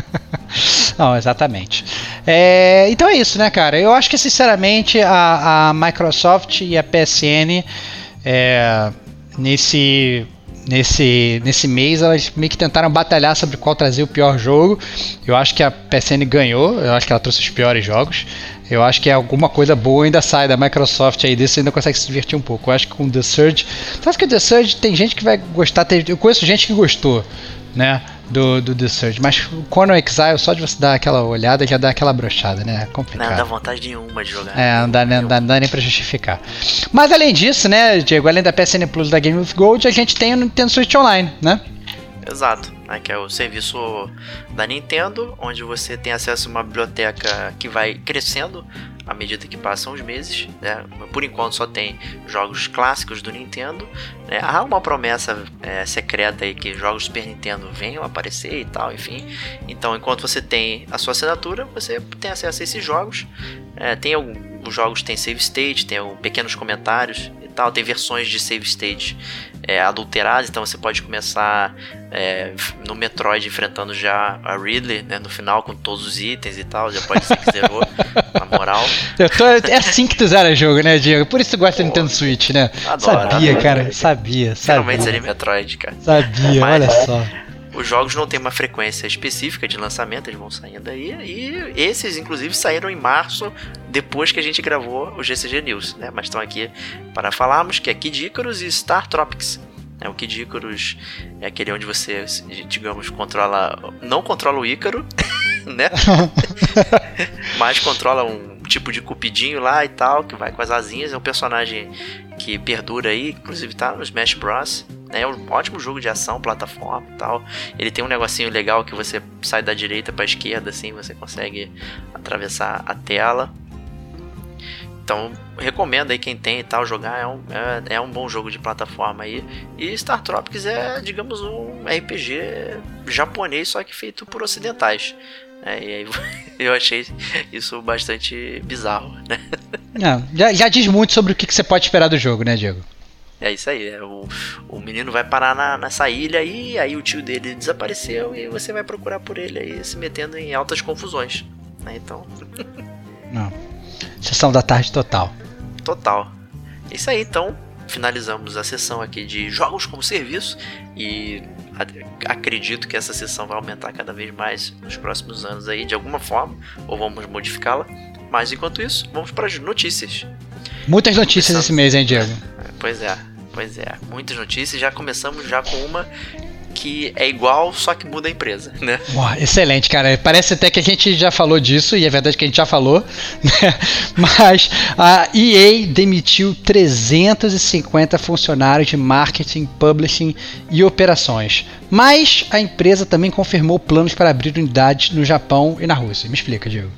Não, exatamente. É, então é isso, né, cara? Eu acho que, sinceramente, a, a Microsoft e a PSN, é, nesse, nesse, nesse mês, elas meio que tentaram batalhar sobre qual trazer o pior jogo. Eu acho que a PSN ganhou, eu acho que ela trouxe os piores jogos. Eu acho que alguma coisa boa ainda sai da Microsoft aí desse ainda consegue se divertir um pouco. Eu acho que com The Surge. Sabe que The Surge tem gente que vai gostar. Eu conheço gente que gostou, né? Do, do The Surge. Mas o Conan Exile, só de você dar aquela olhada, já dá aquela brochada, né? É complicado. Não dá vontade nenhuma de jogar. É, não dá, não dá, não dá nem pra justificar. Mas além disso, né, Diego, além da PSN Plus da Game of Gold, a gente tem o Nintendo Switch Online, né? Exato, né, que é o serviço da Nintendo, onde você tem acesso a uma biblioteca que vai crescendo à medida que passam os meses. Né? Por enquanto só tem jogos clássicos do Nintendo. Né? Há uma promessa é, secreta aí que jogos Super Nintendo venham aparecer e tal, enfim. Então, enquanto você tem a sua assinatura, você tem acesso a esses jogos. É, tem alguns jogos tem save state, tem pequenos comentários tal. Tem versões de save state é, adulteradas, então você pode começar é, no Metroid enfrentando já a Ridley, né, no final com todos os itens e tal, já pode ser que zerou, [laughs] na moral. Tô, é assim que tu zera o jogo, né, Diego? Por isso tu gosta do Nintendo Switch, né? Adoro, sabia, adoro. cara, sabia, sabia. Finalmente zerei Metroid, cara. Sabia, Mas, olha só os jogos não têm uma frequência específica de lançamento, eles vão saindo aí. E esses, inclusive, saíram em março, depois que a gente gravou o GCG News, né? Mas estão aqui para falarmos que é Kid Icarus e Star Tropics. É, o Kid Icarus é aquele onde você, digamos, controla. Não controla o Ícaro, [laughs] né? [laughs] Mas controla um tipo de cupidinho lá e tal, que vai com as asinhas. É um personagem que perdura aí, inclusive tá no Smash Bros. É um ótimo jogo de ação, plataforma e tal. Ele tem um negocinho legal que você sai da direita para esquerda, assim, você consegue atravessar a tela. Então, recomendo aí quem tem e tal jogar, é um, é, é, um bom jogo de plataforma aí. E Star Tropics é, digamos, um RPG japonês, só que feito por ocidentais. É, e aí [laughs] eu achei isso bastante bizarro, né? Não, já, já diz muito sobre o que, que você pode esperar do jogo, né, Diego? É isso aí, é, o, o menino vai parar na, nessa ilha e aí o tio dele desapareceu e você vai procurar por ele aí, se metendo em altas confusões. Né? Então. [laughs] Não. Sessão da tarde total. Total. É isso aí, então. Finalizamos a sessão aqui de jogos como serviço e acredito que essa sessão vai aumentar cada vez mais nos próximos anos aí, de alguma forma, ou vamos modificá-la. Mas enquanto isso, vamos para as notícias. Muitas notícias Começamos... esse mês, hein, Diego? Pois é, pois é. Muitas notícias. Já começamos já com uma que é igual, só que muda a empresa, né? Uau, excelente, cara. Parece até que a gente já falou disso, e é verdade que a gente já falou, [laughs] né? Mas a EA demitiu 350 funcionários de marketing, publishing e operações. Mas a empresa também confirmou planos para abrir unidades no Japão e na Rússia. Me explica, Diego.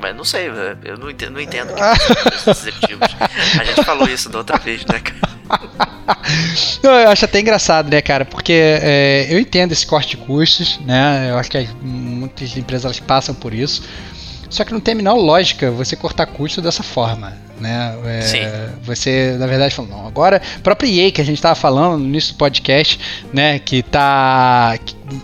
Mas não sei, eu não entendo, não entendo que executivos. [laughs] A gente falou isso da outra vez, né, cara? [laughs] eu acho até engraçado, né, cara? Porque é, eu entendo esse corte de custos, né? Eu acho que muitas empresas passam por isso. Só que não tem a menor lógica você cortar custo dessa forma, né? É, Sim. Você, na verdade, falou, não, agora, própria EA que a gente estava falando no início do podcast, né, que tá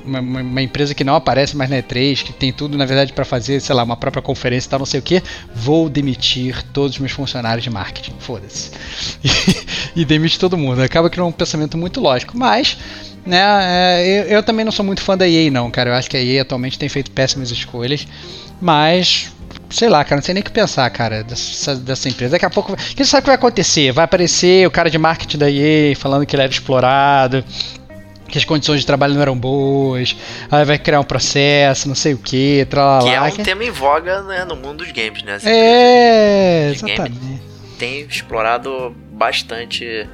uma, uma, empresa que não aparece mais na E3, que tem tudo, na verdade, para fazer, sei lá, uma própria conferência e tal, não sei o que, vou demitir todos os meus funcionários de marketing, foda-se. [laughs] E, e demite todo mundo. Acaba que é um pensamento muito lógico, mas né, é, eu, eu, também não sou muito fã da EA, não, cara. Eu acho que a EA atualmente tem feito péssimas escolhas. Mas, sei lá, cara, não sei nem o que pensar, cara, dessa, dessa empresa. Daqui a pouco. Quem sabe o que vai acontecer? Vai aparecer o cara de marketing da EA falando que ele era explorado que as condições de trabalho não eram boas, aí vai criar um processo, não sei o que, tralala. Que é um que... tema em voga né, no mundo dos games, né? é, exatamente. Tem explorado bastante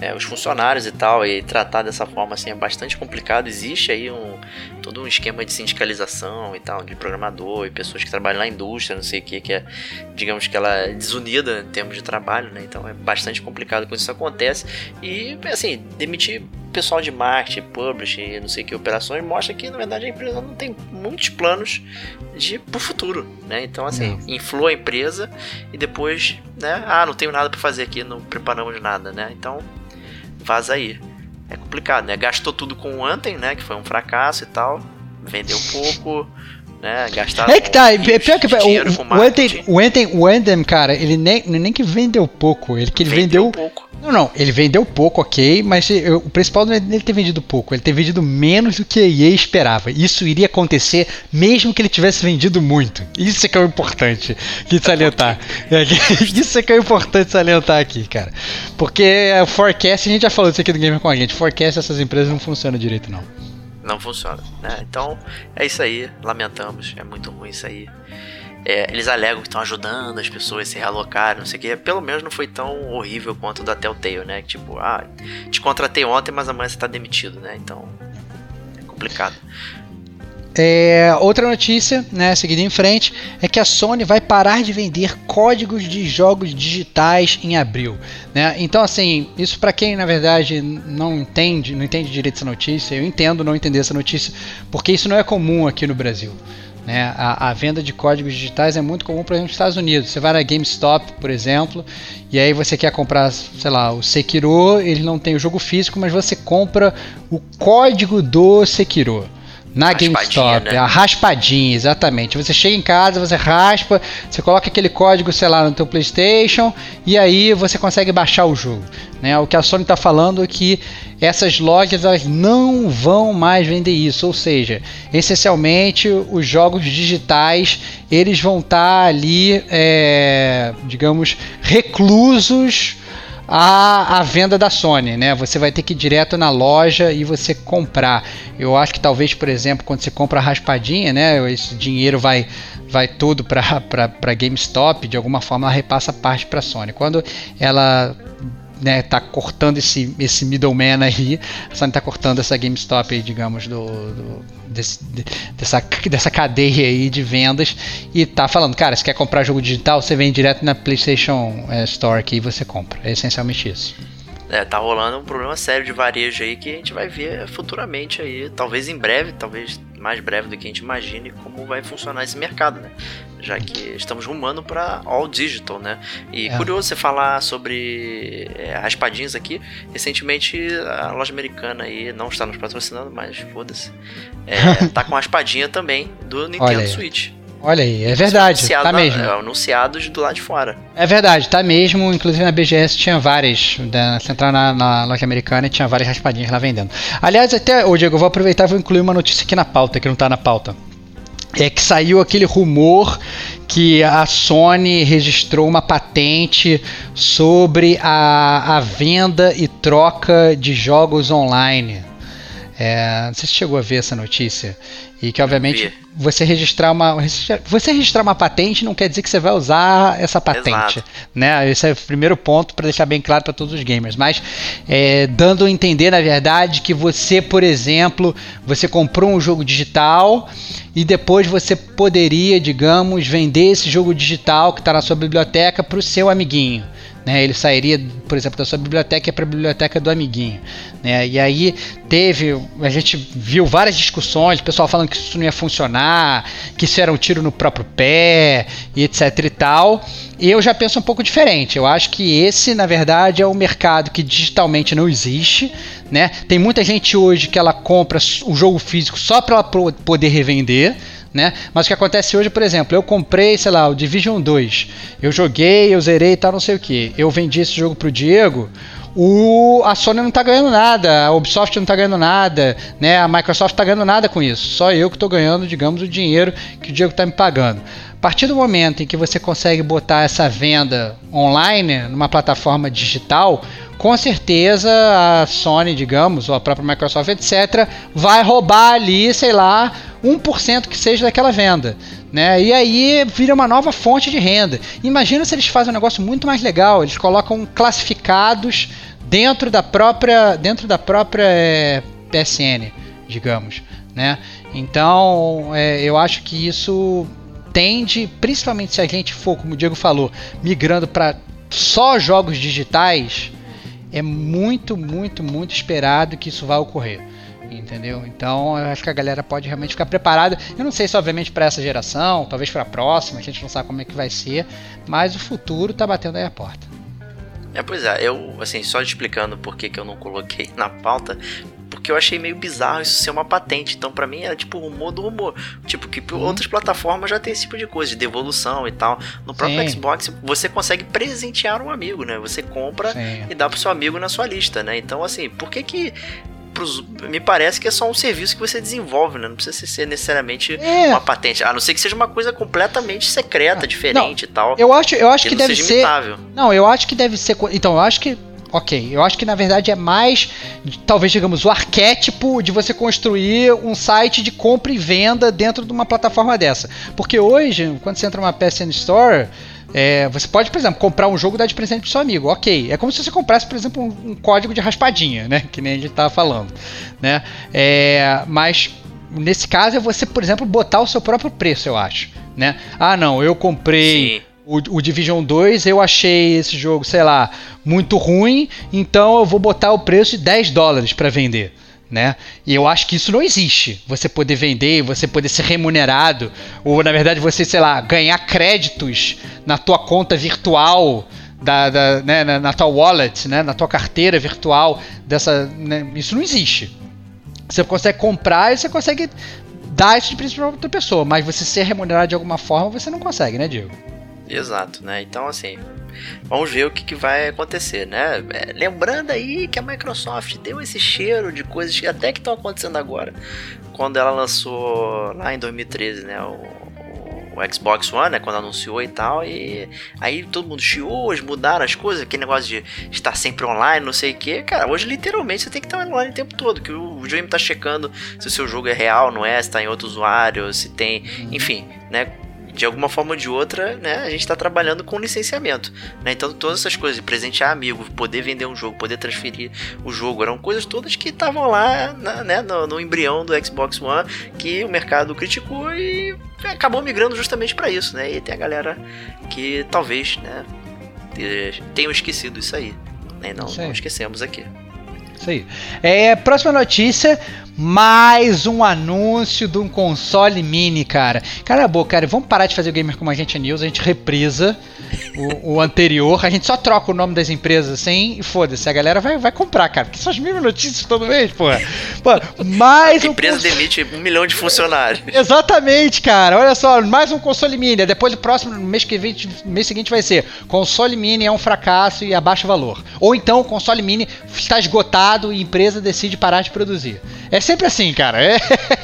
é, os funcionários e tal, e tratar dessa forma assim é bastante complicado. Existe aí um todo um esquema de sindicalização e tal, de programador e pessoas que trabalham na indústria, não sei o que, que é, digamos que ela é desunida em termos de trabalho, né? Então é bastante complicado quando isso acontece. E assim, demitir pessoal de marketing, publishing, não sei o que, operações, mostra que na verdade a empresa não tem muitos planos de pro futuro, né? Então assim, inflou a empresa e depois, né? Ah, não tenho nada para fazer aqui, não preparamos nada, né? Então vaza aí. É complicado, né? Gastou tudo com o Anthem, né? Que foi um fracasso e tal. Vendeu pouco, né? Gastaram. É que tá, é pior que o, o, Anthem, o, Anthem, o Anthem, cara, ele nem, nem que vendeu pouco, ele que ele vendeu, vendeu pouco. Não, não, ele vendeu pouco, ok, mas eu, o principal não é ele ter vendido pouco, ele ter vendido menos do que a EA esperava. Isso iria acontecer mesmo que ele tivesse vendido muito. Isso é que é o importante de salientar. [laughs] É, [laughs] isso é que é o importante salientar aqui, cara. Porque o forecast, a gente já falou isso aqui do Gamer com a gente, forecast essas empresas não funcionam direito, não. Não funciona, né? Então, é isso aí, lamentamos, é muito ruim isso aí. É, eles alegam que estão ajudando as pessoas a se realocarem, não sei o que. Pelo menos não foi tão horrível quanto o da Telltale, né? Tipo, ah, te contratei ontem, mas amanhã você tá demitido, né? Então, é complicado. É, outra notícia, né, seguida em frente, é que a Sony vai parar de vender códigos de jogos digitais em abril. Né? Então, assim, isso para quem na verdade não entende, não entende direito essa notícia, eu entendo não entender essa notícia, porque isso não é comum aqui no Brasil. Né? A, a, venda de códigos digitais é muito comum, por exemplo, nos Estados Unidos. Você vai na GameStop, por exemplo, e aí você quer comprar, sei lá, o Sekiro, ele não tem o jogo físico, mas você compra o código do Sekiro na GameStop. Né? A raspadinha, exatamente. Você chega em casa, você raspa, você coloca aquele código, sei lá, no teu PlayStation e aí você consegue baixar o jogo. Né? O que a Sony está falando é que essas lojas elas não vão mais vender isso, ou seja, essencialmente os jogos digitais eles vão estar tá ali, é, digamos, reclusos a, a venda da Sony, né? Você vai ter que ir direto na loja e você comprar. Eu acho que talvez, por exemplo, quando você compra a raspadinha, né? Esse dinheiro vai vai todo para GameStop, de alguma forma ela repassa parte para a Sony. Quando ela né, tá cortando esse, esse middleman aí, a Sony tá cortando essa GameStop aí, digamos, do, do desse, dessa, dessa cadeia aí de vendas e tá falando, cara, se quer comprar jogo digital, você vem direto na PlayStation é, Store aqui e você compra. É essencialmente isso. É, tá rolando um problema sério de varejo aí que a gente vai ver futuramente aí, talvez em breve, talvez mais breve do que a gente imagine como vai funcionar esse mercado, né? Já que estamos rumando para all digital, né? E é. curioso você falar sobre é, raspadinhas aqui. Recentemente a loja americana aí não está nos patrocinando, mas foda-se. É, [laughs] tá com a raspadinha também do Nintendo Switch. Olha aí, é verdade, tá mesmo. É, anunciados do lado de fora. É verdade, tá mesmo. Inclusive na BGS tinha várias. Né, você entrar na, na, loja americana e tinha várias raspadinhas lá vendendo. Aliás, até, ô Diego, eu vou aproveitar e vou incluir uma notícia aqui na pauta, que não tá na pauta. É que saiu aquele rumor que a Sony registrou uma patente sobre a, a venda e troca de jogos online. É, não sei se chegou a ver essa notícia. E que, obviamente, você registrar uma você registrar uma patente não quer dizer que você vai usar essa patente, Exato. né? Esse é o primeiro ponto para deixar bem claro para todos os gamers. Mas é, dando a entender, na verdade, que você, por exemplo, você comprou um jogo digital e depois você poderia, digamos, vender esse jogo digital que está na sua biblioteca para o seu amiguinho né? Ele sairia, por exemplo, da sua biblioteca para a biblioteca do amiguinho, né? E aí teve, a gente viu várias discussões, pessoal falando que isso não ia funcionar, que isso era um tiro no próprio pé e etc e tal. Eu já penso um pouco diferente. Eu acho que esse, na verdade, é um mercado que digitalmente não existe, né? Tem muita gente hoje que ela compra o jogo físico só para poder revender. Né? Mas o que acontece hoje, por exemplo, eu comprei, sei lá, o Division 2. Eu joguei, eu zerei e tal, não sei o que. Eu vendi esse jogo pro Diego. O, a Sony não está ganhando nada, a Ubisoft não está ganhando nada, né? A Microsoft está ganhando nada com isso. Só eu que estou ganhando, digamos, o dinheiro que o Diego está me pagando. A partir do momento em que você consegue botar essa venda online numa plataforma digital, com certeza a Sony, digamos, ou a própria Microsoft, etc., vai roubar ali, sei lá, 1% que seja daquela venda. Né? E aí vira uma nova fonte de renda. Imagina se eles fazem um negócio muito mais legal, eles colocam classificados dentro da própria, dentro da própria é, eh, PSN, digamos. Né? Então é, eu acho que isso tende, principalmente se a gente for, como o Diego falou, migrando para só jogos digitais, é muito, muito, muito esperado que isso vá ocorrer. Entendeu? Então eu acho que a galera pode realmente ficar preparada. Eu não sei se, obviamente, para essa geração, talvez para a próxima, a gente não sabe como é que vai ser, mas o futuro está batendo aí a porta. É, pois é, eu, assim, só explicando por que, que eu não coloquei na pauta, porque eu achei meio bizarro isso ser uma patente. Então, para mim, era tipo rumor do rumor. Tipo, que uhum. outras plataformas já tem esse tipo de coisa, de devolução e tal. No próprio Sim. Xbox, você consegue presentear um amigo, né? Você compra Sim. e dá pro seu amigo na sua lista, né? Então, assim, por que que pros, me parece que é só um serviço que você desenvolve, né? Não precisa ser necessariamente é. uma patente. A não ser que seja uma coisa completamente secreta, ah, diferente não, e tal. Eu acho, eu acho que, que deve ser. Imitável. Não, eu acho que deve ser. Então, eu acho que Ok, eu acho que na verdade é mais, talvez digamos, o arquétipo de você construir um site de compra e venda dentro de uma plataforma dessa. Porque hoje, quando você entra numa PSN Store, é, você pode, por exemplo, comprar um jogo e dar de presente pro seu amigo. Ok. É como se você comprasse, por exemplo, um, um código de raspadinha, né? Que nem a gente estava falando. Né? É, mas nesse caso é você, por exemplo, botar o seu próprio preço, eu acho. Né? Ah, não, eu comprei. O, o, Division 2, eu achei esse jogo, sei lá, muito ruim, então eu vou botar o preço de 10 dólares para vender né? E eu acho que isso não existe. Você poder vender, você poder ser remunerado, ou na verdade você, sei lá, ganhar créditos na tua conta virtual, da, da né, na, na, tua wallet, né, na tua carteira virtual, dessa, né, isso não existe. Você consegue comprar e você consegue dar esse tipo para outra pessoa, mas você ser remunerado de alguma forma você não consegue, né, Diego? Exato, né? Então assim, Vamos ver o que, que vai acontecer, né? É, lembrando aí que a Microsoft deu esse cheiro de coisas que até que estão acontecendo agora. Quando ela lançou lá em 2013, né? O, o Xbox One, né, quando anunciou e tal, e aí todo mundo chiou, hoje mudaram as coisas, aquele negócio de estar sempre online, não sei o que, cara, hoje literalmente você tem que estar online o tempo todo, que o videogame tá checando se o seu jogo é real, não é, se tá em outro usuário, se tem, enfim, né, de alguma forma ou de outra, né, a gente está trabalhando com licenciamento. Né? Então, todas essas coisas, presentear amigo, poder vender um jogo, poder transferir o jogo, eram coisas todas que estavam lá na, né, no, no, embrião do Xbox One, que o mercado criticou e acabou migrando justamente para isso. Né? E tem a galera que talvez né, tenham esquecido isso aí. Né? Não, não esquecemos aqui. Isso aí. É, próxima notícia mais um anúncio de um console mini, cara. Cara, boa, cara, vamos parar de fazer o Gamer Como a Gente News, a gente reprisa o, o, anterior, a gente só troca o nome das empresas assim e foda-se, a galera vai, vai comprar, cara, porque são as mesmas notícias todo mês, porra. Pô, mais a empresa demite um milhão de funcionários. Exatamente, cara, olha só, mais um console mini, depois do próximo, mês, que vem, mês seguinte vai ser, console mini é um fracasso e abaixa o valor. Ou então o console mini está esgotado e a empresa decide parar de produzir. É sempre assim, cara. É,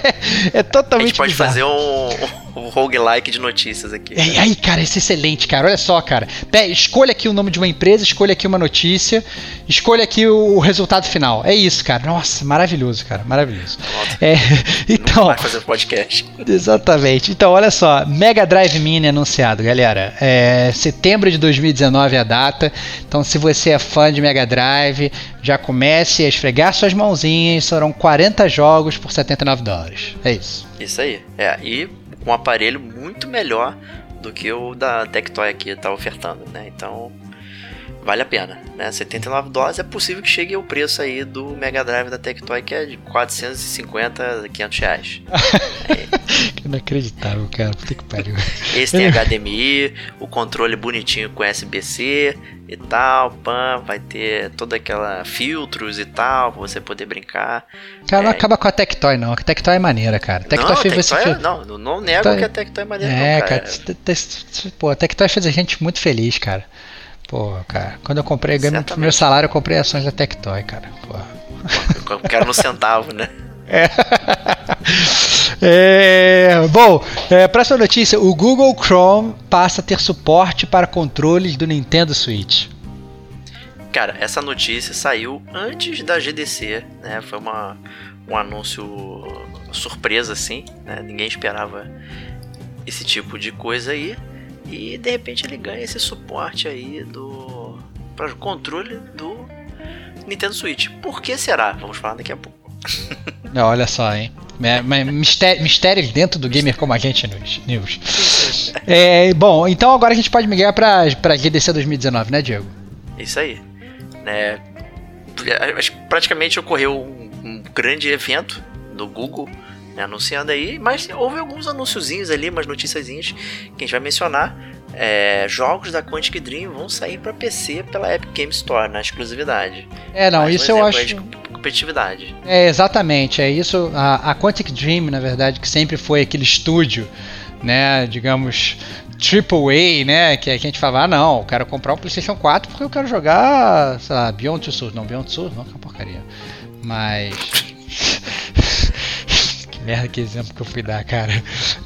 [laughs] é totalmente. A gente pode bizarro. fazer um, um roguelike de notícias aqui. É, aí, cara, isso é excelente, cara. Olha só, cara. escolha aqui o nome de uma empresa, escolha aqui uma notícia, escolha aqui o, resultado final. É isso, cara. Nossa, maravilhoso, cara. Maravilhoso. É, então. Vai fazer podcast. Exatamente. Então, olha só. Mega Drive Mini anunciado, galera. É, setembro de 2019 é a data. Então, se você é fã de Mega Drive, já comece a esfregar suas mãozinhas. Serão 40 jogos por 79 dólares. É isso. Isso aí. É, e um aparelho muito melhor do que o da Tectoy aqui está ofertando, né? Então, vale a pena, né? 79 dólares é possível que chegue ao preço aí do Mega Drive da Tectoy, que é de 450, 500 reais. [laughs] é. Inacreditável, cara. Puta que pariu. Esse tem [laughs] HDMI, o controle bonitinho com USB-C e tal, pam, vai ter toda aquela filtros e tal, pra você poder brincar. Cara, não é... acaba com a Tectoy, não. A Tectoy é maneira, cara. Tectoy não, fez Tectoy. É- não, não nego Tectoy... que a Tectoy é maneira, é, não, cara. cara. Pô, a Tectoy fez a gente muito feliz, cara. Pô, cara, quando eu comprei, ganhei meu primeiro salário, eu comprei ações da Tectoy, cara. Pô. Quero no centavo, né? [laughs] É. é bom, é, próxima notícia: o Google Chrome passa a ter suporte para controles do Nintendo Switch. Cara, essa notícia saiu antes da GDC, né? Foi uma, um anúncio surpresa, assim, né? Ninguém esperava esse tipo de coisa aí. E de repente ele ganha esse suporte aí do para o controle do Nintendo Switch. Por que será? Vamos falar daqui a pouco. [laughs] Olha só, hein? Mistério, mistérios dentro do gamer como a gente news. É, bom, então agora a gente pode migrar para para GDC 2019, né, Diego? Isso aí. É, praticamente ocorreu um, um grande evento do Google né, anunciando aí, mas houve alguns anunciozinhos ali, umas noticiazinhas que a gente vai mencionar. É, jogos da Quantic Dream vão sair para PC pela Epic Game Store na exclusividade. É, não, isso eu acho. De competitividade. É, exatamente, é isso. A, a Quantic Dream, na verdade, que sempre foi aquele estúdio, né, digamos, AAA, né? Que a gente fala, ah, não, eu quero comprar um PlayStation 4 porque eu quero jogar, sei lá, Beyond Two Souls. Não, Beyond Two Souls não, que é uma porcaria. Mas. Merda que exemplo que eu fui dar, cara.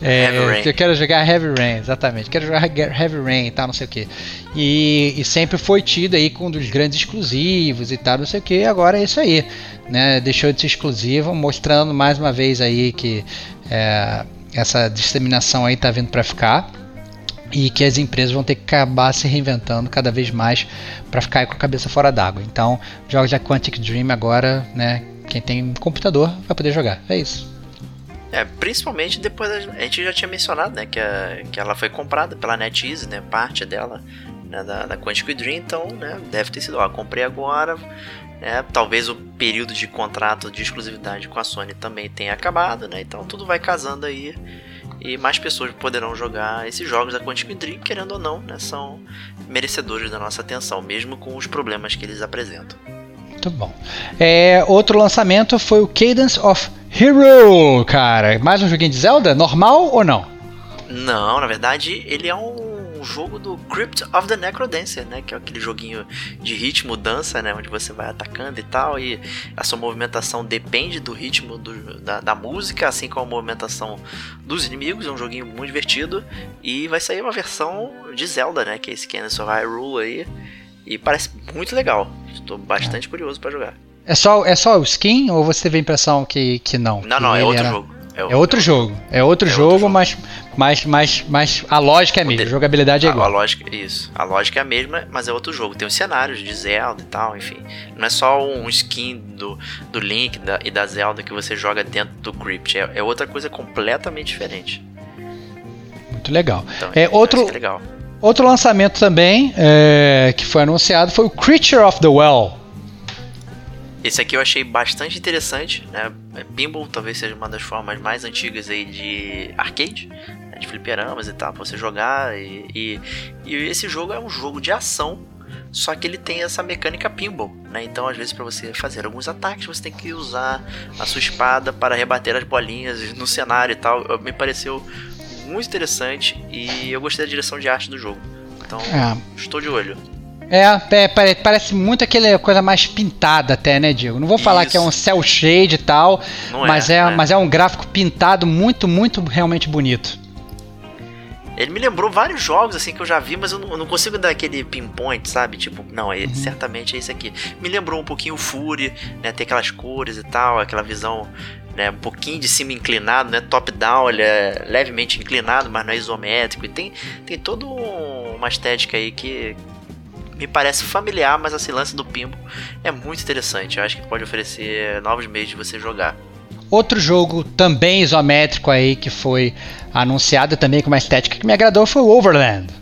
É, eu quero jogar Heavy Rain, exatamente. Quero jogar Heavy Rain e tal, não sei o que. E, sempre foi tido aí com um dos grandes exclusivos e tal, não sei o que. Agora é isso aí, né? Deixou de ser exclusivo, mostrando mais uma vez aí que é, essa disseminação aí tá vindo para ficar e que as empresas vão ter que acabar se reinventando cada vez mais para ficar com a cabeça fora d'água. Então, jogos da Quantic Dream agora, né? Quem tem computador vai poder jogar. É isso. É, principalmente depois a gente já tinha mencionado, né, que, a, que ela foi comprada pela NetEase, né, parte dela, né, da, da Quantic Dream, então, né, deve ter sido, ó, comprei agora, né, talvez o período de contrato de exclusividade com a Sony também tenha acabado, né, então tudo vai casando aí e mais pessoas poderão jogar esses jogos da Quantic Dream, querendo ou não, né, são merecedores da nossa atenção, mesmo com os problemas que eles apresentam. Muito bom. É, outro lançamento foi o Cadence of Hero, cara. Mais um joguinho de Zelda? Normal ou não? Não, na verdade ele é um jogo do Crypt of the Necrodancer, né? Que é aquele joguinho de ritmo, dança, né? Onde você vai atacando e tal. E a sua movimentação depende do ritmo do, da, da, música, assim como a movimentação dos inimigos. É um joguinho muito divertido. E vai sair uma versão de Zelda, né? Que é esse of Hyrule aí. E parece muito legal. Estou bastante é. curioso para jogar. É só, é só o skin ou você teve a impressão que, que não? Não, não, é outro era... jogo. É, é outro jogo. É outro é jogo, outro. Mas, mas, mas, mas a lógica é a mesma, a jogabilidade é igual. A lógica, isso. A lógica é a mesma, mas é outro jogo. Tem os cenários de Zelda e tal, enfim. Não é só um skin do, do Link da, e da Zelda que você joga dentro do Crypt. É, é outra coisa completamente diferente. Muito legal. Então, é, outro, legal. outro lançamento também é, que foi anunciado foi o Creature of the Well. Esse aqui eu achei bastante interessante, né? É, pinball talvez seja uma das formas mais antigas aí de arcade, né? de fliperamas e tal, pra você jogar. E, e, e, esse jogo é um jogo de ação, só que ele tem essa mecânica pinball, né? Então, às vezes, para você fazer alguns ataques, você tem que usar a sua espada para rebater as bolinhas no cenário e tal. Me pareceu muito interessante e eu gostei da direção de arte do jogo. Então, é. estou de olho. É, é, parece muito aquela coisa mais pintada até, né, Diego? Não vou falar Isso. que é um cel shade e tal, mas é, é, mas é um gráfico pintado muito, muito realmente bonito. Ele me lembrou vários jogos assim que eu já vi, mas eu não, eu não consigo dar aquele pinpoint, sabe? Tipo, não, é, uhum. certamente é esse aqui. Me lembrou um pouquinho o Fury, né? Ter aquelas cores e tal, aquela visão né, um pouquinho de cima inclinado, né, top down, ele é levemente inclinado, mas não é isométrico e tem tem toda uma estética aí que me parece familiar, mas esse lance do Pimbo é muito interessante. Eu acho que pode oferecer novos meios de você jogar. Outro jogo também isométrico aí que foi anunciado também com uma estética que me agradou foi o Overland.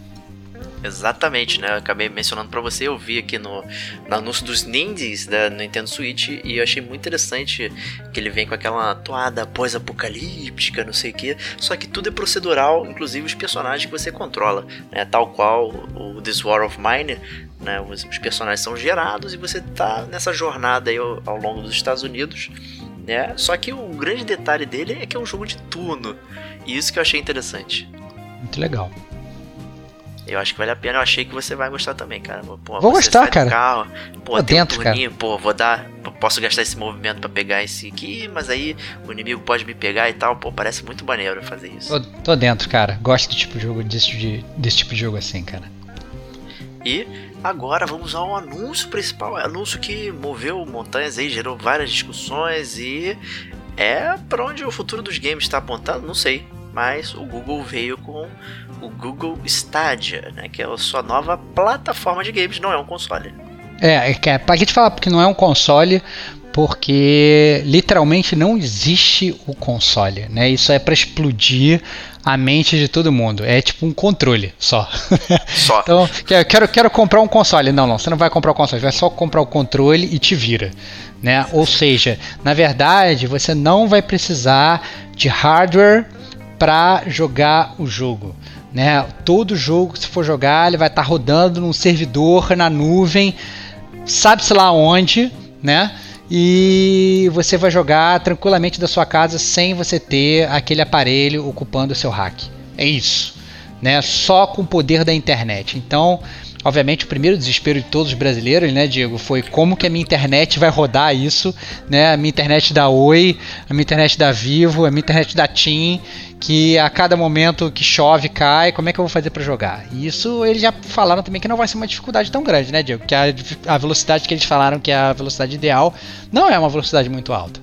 Exatamente, né? Eu acabei mencionando para você, eu vi aqui no, no anúncio dos Nindies da Nintendo Switch e eu achei muito interessante que ele vem com aquela toada pós-apocalíptica, não sei o que. Só que tudo é procedural, inclusive os personagens que você controla, né? Tal qual o This War of Mine, né? Os, os personagens são gerados e você tá nessa jornada aí ao, ao longo dos Estados Unidos. Né? Só que o grande detalhe dele é que é um jogo de turno. E isso que eu achei interessante. Muito legal. Eu acho que vale a pena. Eu achei que você vai gostar também, cara. Pô, vou gostar, cara. Carro, pô, dentro, um turninho, cara. pô, vou dar. Posso gastar esse movimento para pegar esse aqui, mas aí o inimigo pode me pegar e tal. Pô, parece muito maneiro fazer isso. Tô, tô dentro, cara. Gosto de tipo de jogo, desse, de, desse tipo de jogo assim, cara. E agora vamos ao anúncio principal. É anúncio que moveu montanhas aí, gerou várias discussões e é para onde o futuro dos games está apontando, não sei. Mas o Google veio com o Google Stadia, né, que é a sua nova plataforma de games, não é um console. É, é, é pra gente falar porque não é um console, porque literalmente não existe o console, né? Isso é para explodir a mente de todo mundo. É tipo um controle só. Só. [laughs] então, quero, quero comprar um console. Não, não, você não vai comprar o console, vai só comprar o controle e te vira. Né? Ou seja, na verdade, você não vai precisar de hardware para jogar o jogo. Né? Todo jogo, se for jogar, ele vai estar tá rodando num servidor na nuvem, sabe-se lá onde, né? E você vai jogar tranquilamente da sua casa sem você ter aquele aparelho ocupando o seu rack. É isso, né? Só com o poder da internet. Então, Obviamente, o primeiro desespero de todos os brasileiros, né, Diego, foi como que a minha internet vai rodar isso, né? A minha internet da Oi, a minha internet da Vivo, a minha internet da TIM, que a cada momento que chove cai, como é que eu vou fazer para jogar? E isso eles já falaram também que não vai ser uma dificuldade tão grande, né, Diego? Que a, a velocidade que eles falaram que é a velocidade ideal não é uma velocidade muito alta.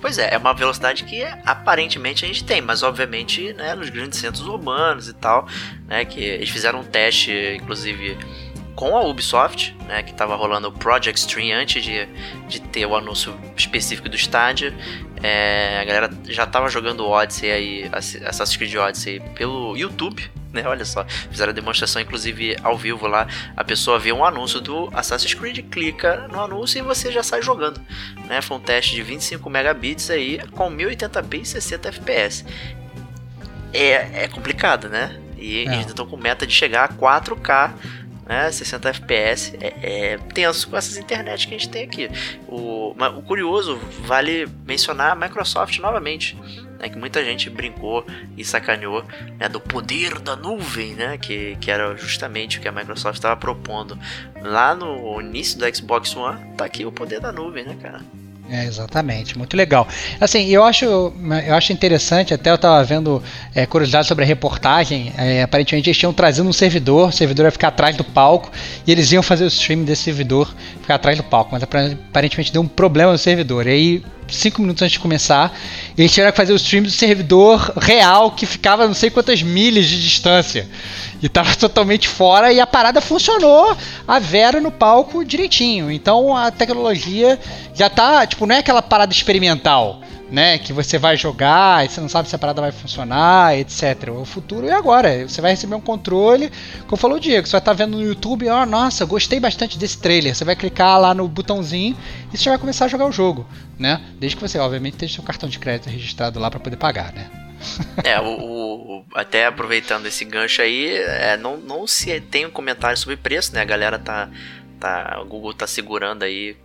Pois é, é uma velocidade que aparentemente a gente tem, mas obviamente, né, nos grandes centros urbanos e tal, né, que eles fizeram um teste, inclusive com a Ubisoft, né, que estava rolando o Project Stream antes de, de ter o anúncio específico do estádio. É, a galera já estava jogando Odyssey aí, Assassin's Creed Odyssey pelo YouTube, né? Olha só, fizeram a demonstração inclusive ao vivo lá. A pessoa vê um anúncio do Assassin's Creed, clica no anúncio e você já sai jogando, né? Foi um teste de 25 megabits aí com 1080p e 60 fps. É, é complicado, né? E é. eles estão com meta de chegar a 4K né, 60 FPS, é, é, tenso com essas internet que a gente tem aqui. O, o curioso, vale mencionar a Microsoft novamente, né, que muita gente brincou e sacaneou né, do poder da nuvem, né, que, que era justamente o que a Microsoft estava propondo lá no início do Xbox One. Tá aqui o poder da nuvem, né, cara? É, exatamente, muito legal. Assim, eu acho, eu acho interessante, até eu estava vendo é, curiosidade sobre a reportagem, é, aparentemente eles tinham trazido um servidor, o servidor ia ficar atrás do palco, e eles iam fazer o stream desse servidor ficar atrás do palco, mas aparentemente deu um problema no servidor, e aí cinco minutos antes de começar, eles tiveram que fazer o stream do servidor real que ficava não sei quantas milhas de distância. E tava [laughs] totalmente fora e a parada funcionou a Vera no palco direitinho. Então a tecnologia já tá, tipo, não é aquela parada experimental né? Que você vai jogar e você não sabe se a parada vai funcionar, etc. O futuro é agora. Você vai receber um controle, como falou o Diego, você vai estar tá vendo no YouTube, ó, oh, nossa, gostei bastante desse trailer. Você vai clicar lá no botãozinho e você vai começar a jogar o jogo, né? Desde que você, obviamente, tenha seu cartão de crédito registrado lá para poder pagar, né? É, o, o, até aproveitando esse gancho aí, é, não, não se tem um comentário sobre preço, né? A galera tá, tá, o Google tá segurando aí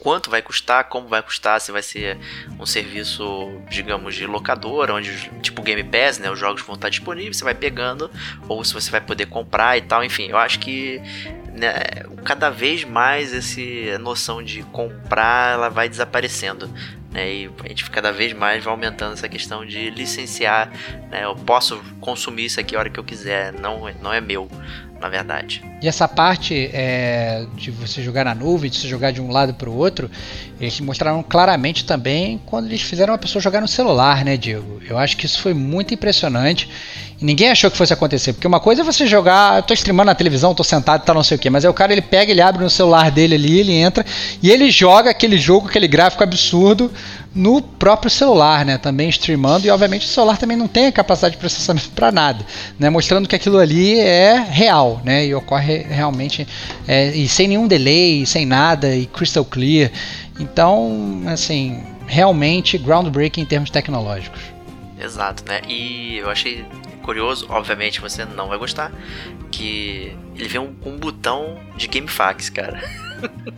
quanto vai custar, como vai custar, se vai ser um serviço, digamos, de locadora, onde tipo Game Pass, né, os jogos vão estar disponíveis, você vai pegando, ou se você vai poder comprar e tal, enfim, eu acho que né, cada vez mais essa noção de comprar ela vai desaparecendo. Né, e a gente cada vez mais vai aumentando essa questão de licenciar. Né, eu posso consumir isso aqui a hora que eu quiser, não, não é meu na verdade. E essa parte é, de você jogar na nuvem, de você jogar de um lado para o outro, eles mostraram claramente também quando eles fizeram uma pessoa jogar no celular, né, Diego? Eu acho que isso foi muito impressionante e ninguém achou que fosse acontecer, porque uma coisa é você jogar, eu tô streamando na televisão, tô sentado tal, não sei o que, mas é o cara ele pega, ele abre no celular dele ali, ele entra e ele joga aquele jogo, aquele gráfico absurdo no próprio celular, né? Também streamando e obviamente o celular também não tem a capacidade de processamento [laughs] para nada, né? Mostrando que aquilo ali é real né? E ocorre realmente é, e sem nenhum delay, sem nada e crystal clear. Então, assim, realmente groundbreaking em termos tecnológicos. Exato, né? E eu achei curioso, obviamente você não vai gostar, que ele vem um, um botão de GameFAQs, cara. [laughs]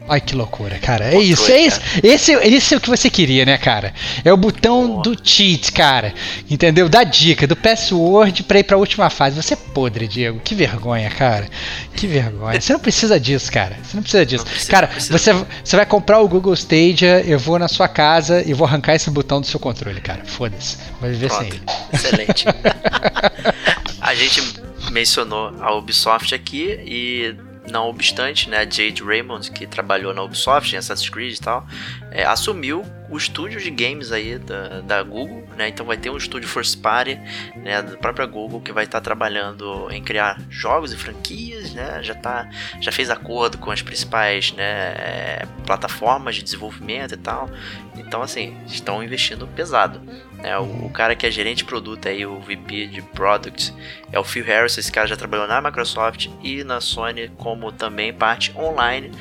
Ai, que loucura, cara. É isso, é isso. Esse, esse é o que você queria, né, cara? É o botão do cheat, cara. Entendeu? Da dica, do password pra ir pra última fase. Você é podre, Diego. Que vergonha, cara. Que vergonha. Você não precisa disso, cara. Você não precisa disso. Não precisa, cara, precisa. Você, você vai comprar o Google Stadia, eu vou na sua casa e vou arrancar esse botão do seu controle, cara. Foda-se. Vai viver Pronto. sem ele. Excelente. [laughs] A gente mencionou a Ubisoft aqui e não obstante, né, Jade Raymond, que trabalhou na Ubisoft, em Assassin's Creed e tal, é, assumiu o estúdio de games aí da, da Google, né? Então vai ter um estúdio first party, né, da própria Google que vai estar tá trabalhando em criar jogos e franquias, né? Já tá, já fez acordo com as principais, né, é, plataformas de desenvolvimento e tal. Então assim, estão investindo pesado. Né? O, o, cara que é gerente de produto aí, o VP de Product, é o Phil Harris. Esse cara já trabalhou na Microsoft e na Sony como também parte online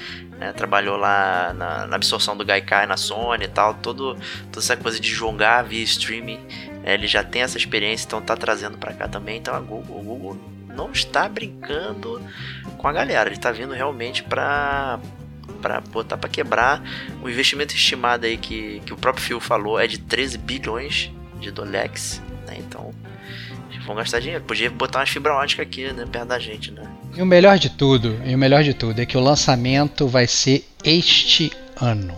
né? Trabalhou lá na, na, absorção do Gaikai na Sony e tal, todo, toda essa coisa de jogar via streaming. Né? Ele já tem essa experiência, então tá trazendo para cá também. Então a Google, Google não está brincando com a galera, ele está vindo realmente para para botar para quebrar. O investimento estimado aí que, que o próprio Phil falou é de 13 bilhões de dólares, né? Então vão gastar dinheiro. Podia botar umas fibra ótica aqui, né, perto da gente, né? E o melhor de tudo, e o melhor de tudo é que o lançamento vai ser este ano.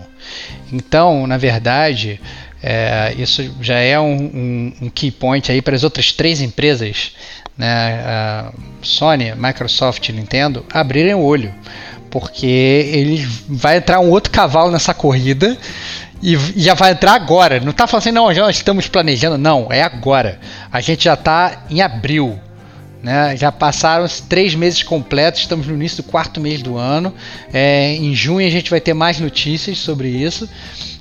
Então, na verdade, é, isso já é um, um, um, key point aí para as outras três empresas, né, Sony, Microsoft e Nintendo, abrirem o olho, porque ele vai entrar um outro cavalo nessa corrida e já vai entrar agora. Não está falando assim, não, já estamos planejando. Não, é agora. A gente já está em abril. Né? Já passaram três meses completos, estamos no início do quarto mês do ano. É, em junho a gente vai ter mais notícias sobre isso.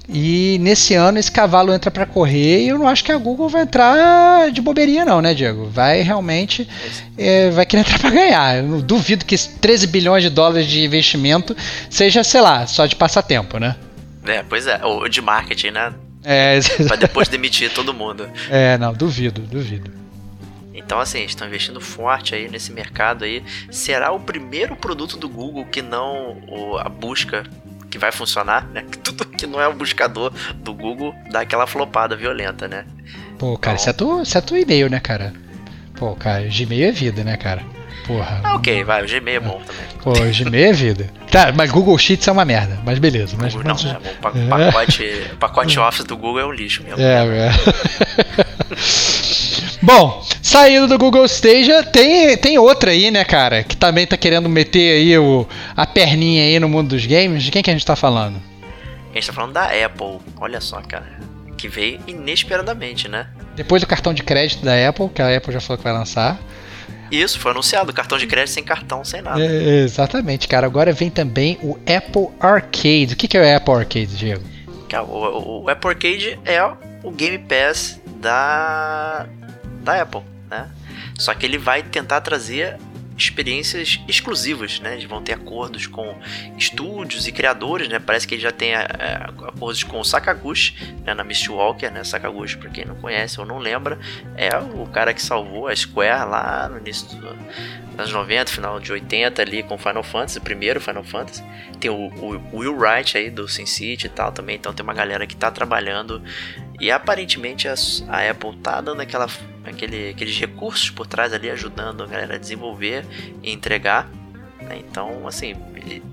E nesse ano esse cavalo entra para correr e eu não acho que a Google vai entrar de bobeirinha não, né, Diego? Vai realmente é, vai querer entrar para ganhar. Eu duvido que 13 bilhões de dólares de investimento seja, sei lá, só de passatempo, né? É, pois é, ou de marketing, né? É, [laughs] pra depois demitir todo mundo. É, não, duvido, duvido. Então, assim, estão investindo forte aí nesse mercado aí. Será o primeiro produto do Google que não o, a busca que vai funcionar, né? [laughs] Tudo que não é o buscador do Google dá aquela flopada violenta, né? Pô, cara, então... é tu, isso é e-mail, né, cara? Pô, cara, Gmail é vida, né, cara? Porra. Ah, ok, vai, o Gmail é bom também. Pô, o Gmail é vida. Tá, mas Google Sheets é uma merda, mas beleza. Mas, Google, não, é, o pacote, [laughs] pacote Office do Google é um lixo mesmo. É, [laughs] é. Bom, saindo do Google Stadia, tem, tem outra aí, né, cara, que também tá querendo meter aí o, a perninha aí no mundo dos games. De quem que a gente tá falando? A gente tá falando da Apple. Olha só, cara. Que veio inesperadamente, né? Depois do cartão de crédito da Apple, que a Apple já falou que vai lançar. Isso, foi anunciado. Cartão de crédito sem cartão, sem nada. É, exatamente, cara. Agora vem também o Apple Arcade. O que, que é o Apple Arcade, Diego? O, o, o Apple Arcade é o Game Pass da, da Apple, né? Só que ele vai tentar trazer experiências exclusivas, né? Eles vão ter acordos com estúdios e criadores, né? Parece que ele já tem é, acordos com o Sakaguchi, né? na Mistwalker, né? Sakaguchi, para quem não conhece ou não lembra, é o cara que salvou a Square lá no início dos anos 90, final de 80 ali com Final Fantasy, primeiro Final Fantasy. Tem o, o Will Wright aí do Sin City e tal também, então tem uma galera que tá trabalhando e aparentemente a, a Apple tá dando aquela, aquele, aqueles recursos por trás ali, ajudando a galera a desenvolver e entregar. Né? Então, assim,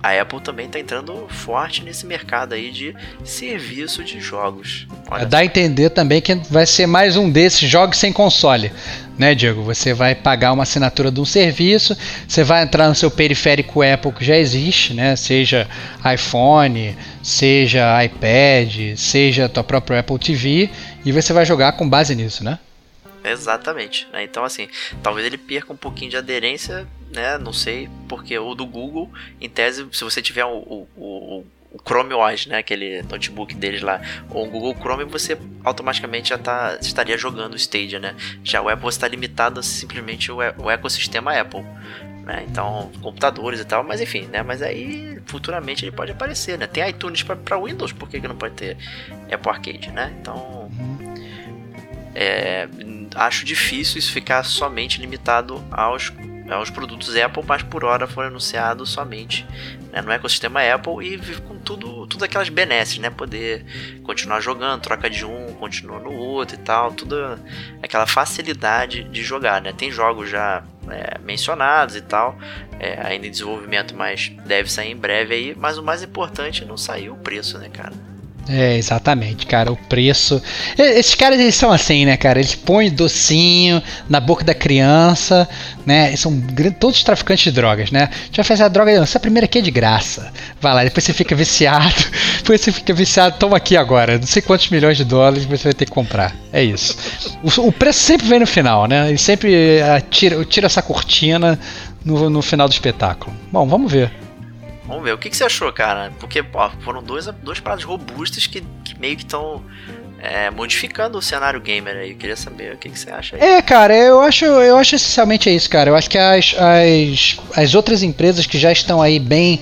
a Apple também está entrando forte nesse mercado aí de serviço de jogos. Olha Dá a entender também que vai ser mais um desses jogos sem console. Né, Diego? Você vai pagar uma assinatura de um serviço, você vai entrar no seu periférico Apple que já existe, né? Seja iPhone, seja iPad, seja a tua própria Apple TV, e você vai jogar com base nisso, né? Exatamente. Né? Então, assim, talvez ele perca um pouquinho de aderência, né? Não sei, porque o do Google, em tese, se você tiver o, o, o, o Chrome OS, né? Aquele notebook deles lá, ou o Google Chrome, você automaticamente já tá, estaria jogando o Stadia, né? Já o Apple está limitado a simplesmente o, o ecossistema Apple. né? Então, computadores e tal, mas enfim, né? Mas aí futuramente ele pode aparecer, né? Tem iTunes para Windows, por que, que não pode ter Apple Arcade, né? Então, é, acho difícil isso ficar somente limitado aos aos produtos Apple, mas por hora foi anunciado somente né, no ecossistema Apple e com tudo, tudo aquelas benesses, né? Poder continuar jogando, troca de um, continua no outro e tal, tudo aquela facilidade de jogar, né? Tem jogos já é, mencionados e tal, é, ainda em desenvolvimento, mas deve sair em breve aí. Mas o mais importante não sair o preço, né, cara? É, exatamente, cara. O preço. Esses caras eles são assim, né, cara? Eles põem docinho na boca da criança, né? Eles são todos traficantes de drogas, né? Já fez a droga, essa primeira aqui é de graça. Vai lá, depois você fica viciado. [laughs] Depois você fica viciado, toma aqui agora. Não sei quantos milhões de dólares você vai ter que comprar. É isso. O, o preço sempre vem no final, né? Ele sempre tira, tira essa cortina no, no final do espetáculo. Bom, vamos ver. Vamos ver, o que, que você achou, cara? Porque pô, foram dois, dois paradas robustas que, que meio que estão é, modificando o cenário gamer aí. Eu queria saber o que, que você acha aí. É, cara, eu acho, eu acho essencialmente isso, cara. Eu acho que as, as, as outras empresas que já estão aí bem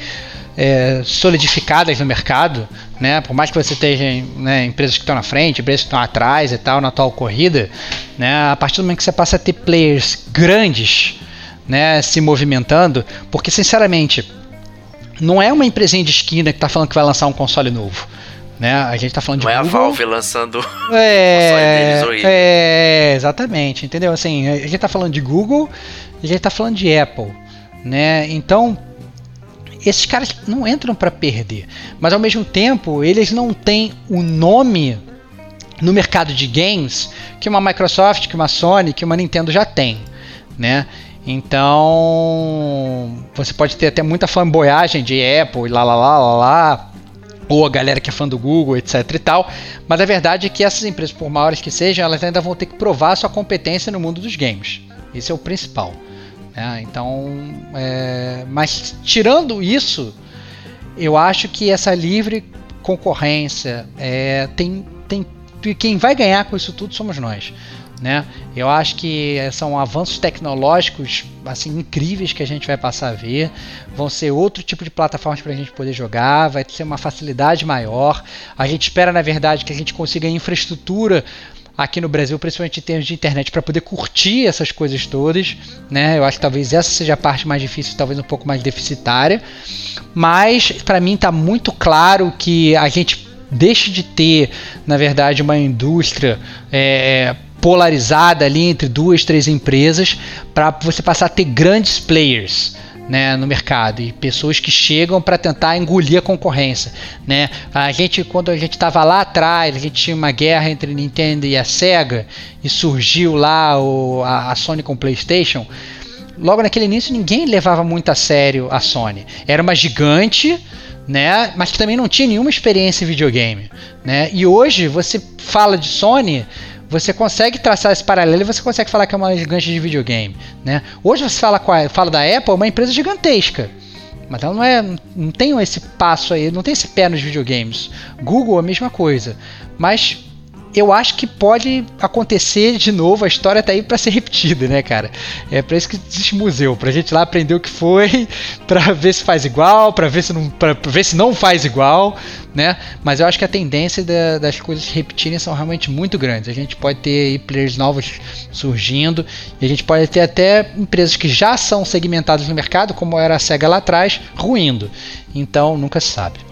é, solidificadas no mercado, né? Por mais que você tenha né, empresas que estão na frente, empresas que estão atrás e tal, na atual corrida, né? A partir do momento que você passa a ter players grandes, né, se movimentando, porque sinceramente não é uma empresinha de esquina que está falando que vai lançar um console novo. Né? A gente está falando não de é Google. a Valve lançando [laughs] é, deles É, exatamente, entendeu? Assim, a gente está falando de Google, a gente está falando de Apple, né? Então, esses caras não entram para perder, mas ao mesmo tempo eles não têm o nome no mercado de games que uma Microsoft, que uma Sony, que uma Nintendo já tem, né? Então, você pode ter até muita fanboyagem de Apple e lá lá lá lá lá, ou a galera que é fã do Google, etc e tal, mas a verdade é que essas empresas, por maiores que sejam, elas ainda vão ter que provar sua competência no mundo dos games. Esse é o principal. Né? Então, é... mas tirando isso, eu acho que essa livre concorrência é... tem, tem quem vai ganhar com isso tudo somos nós. Né? Eu acho que são avanços tecnológicos assim incríveis que a gente vai passar a ver. Vão ser outro tipo de plataformas para a gente poder jogar, vai ser uma facilidade maior. A gente espera, na verdade, que a gente consiga infraestrutura aqui no Brasil, principalmente em termos de internet, para poder curtir essas coisas todas. Né? Eu acho que talvez essa seja a parte mais difícil, talvez um pouco mais deficitária. Mas para mim está muito claro que a gente deixe de ter, na verdade, uma indústria é, polarizada ali entre duas, três empresas para você passar a ter grandes players. Né, no mercado e pessoas que chegam para tentar engolir a concorrência, né? A gente quando a gente estava lá atrás, a gente tinha uma guerra entre Nintendo e a Sega e surgiu lá o, a, a Sony com o PlayStation. Logo naquele início ninguém levava muito a sério a Sony. Era uma gigante, né? Mas que também não tinha nenhuma experiência em videogame, né? E hoje você fala de Sony, você consegue traçar esse paralelo e você consegue falar que é uma gigante de videogame. Né? Hoje você fala, fala da Apple, é uma empresa gigantesca. Mas ela não é. não tem esse passo aí, não tem esse pé nos videogames. Google a mesma coisa. Mas eu acho que pode acontecer de novo, a história tá aí para ser repetida, né, cara? É para isso que existe museu, pra gente lá aprender o que foi, [laughs] para ver se faz igual, para ver se não para ver se não faz igual, né? Mas eu acho que a tendência da, das coisas repetirem são realmente muito grandes. A gente pode ter players novos surgindo, e a gente pode ter até empresas que já são segmentadas no mercado, como era a Sega lá atrás, ruindo. Então, nunca se sabe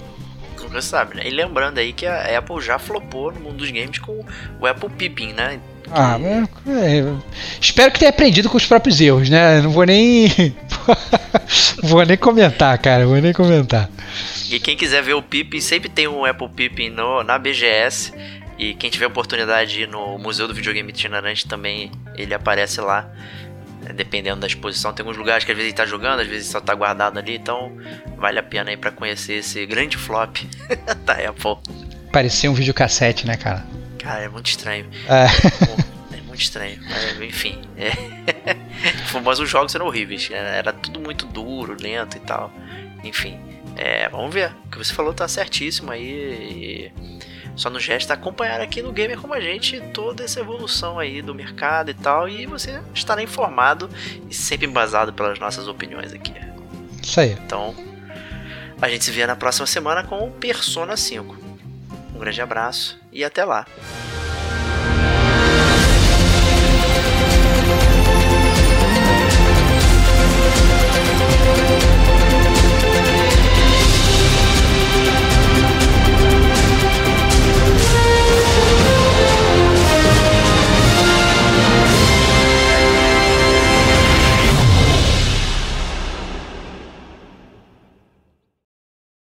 nunca sabe, né? E lembrando aí que a Apple já flopou no mundo dos games com o Apple Pippin, né? Ah, mas, é, espero que tenha aprendido com os próprios erros, né? Não vou nem. [laughs] vou nem comentar, cara. Vou nem comentar. E quem quiser ver o Pippin, sempre tem um Apple Pippin no, na BGS. E quem tiver oportunidade de ir no Museu do Videogame Itinerante também, ele aparece lá. Né, dependendo da exposição. Tem alguns lugares que às vezes ele tá jogando, às vezes só tá guardado ali, então vale a pena aí para conhecer esse grande flop [laughs] da Apple. Parecia um videocassete, né, cara? Cara, é muito estranho. É, é muito estranho. Mas, enfim. É. [laughs] Mas os jogos eram horríveis. Era tudo muito duro, lento e tal. Enfim. É, vamos ver. O que você falou tá certíssimo aí. Só nos resta acompanhar aqui no Gamer como a gente toda essa evolução aí do mercado e tal, e você estará informado e sempre embasado pelas nossas opiniões aqui. Isso aí. Então, a gente se vê na próxima semana com o Persona 5. Um grande abraço e até lá.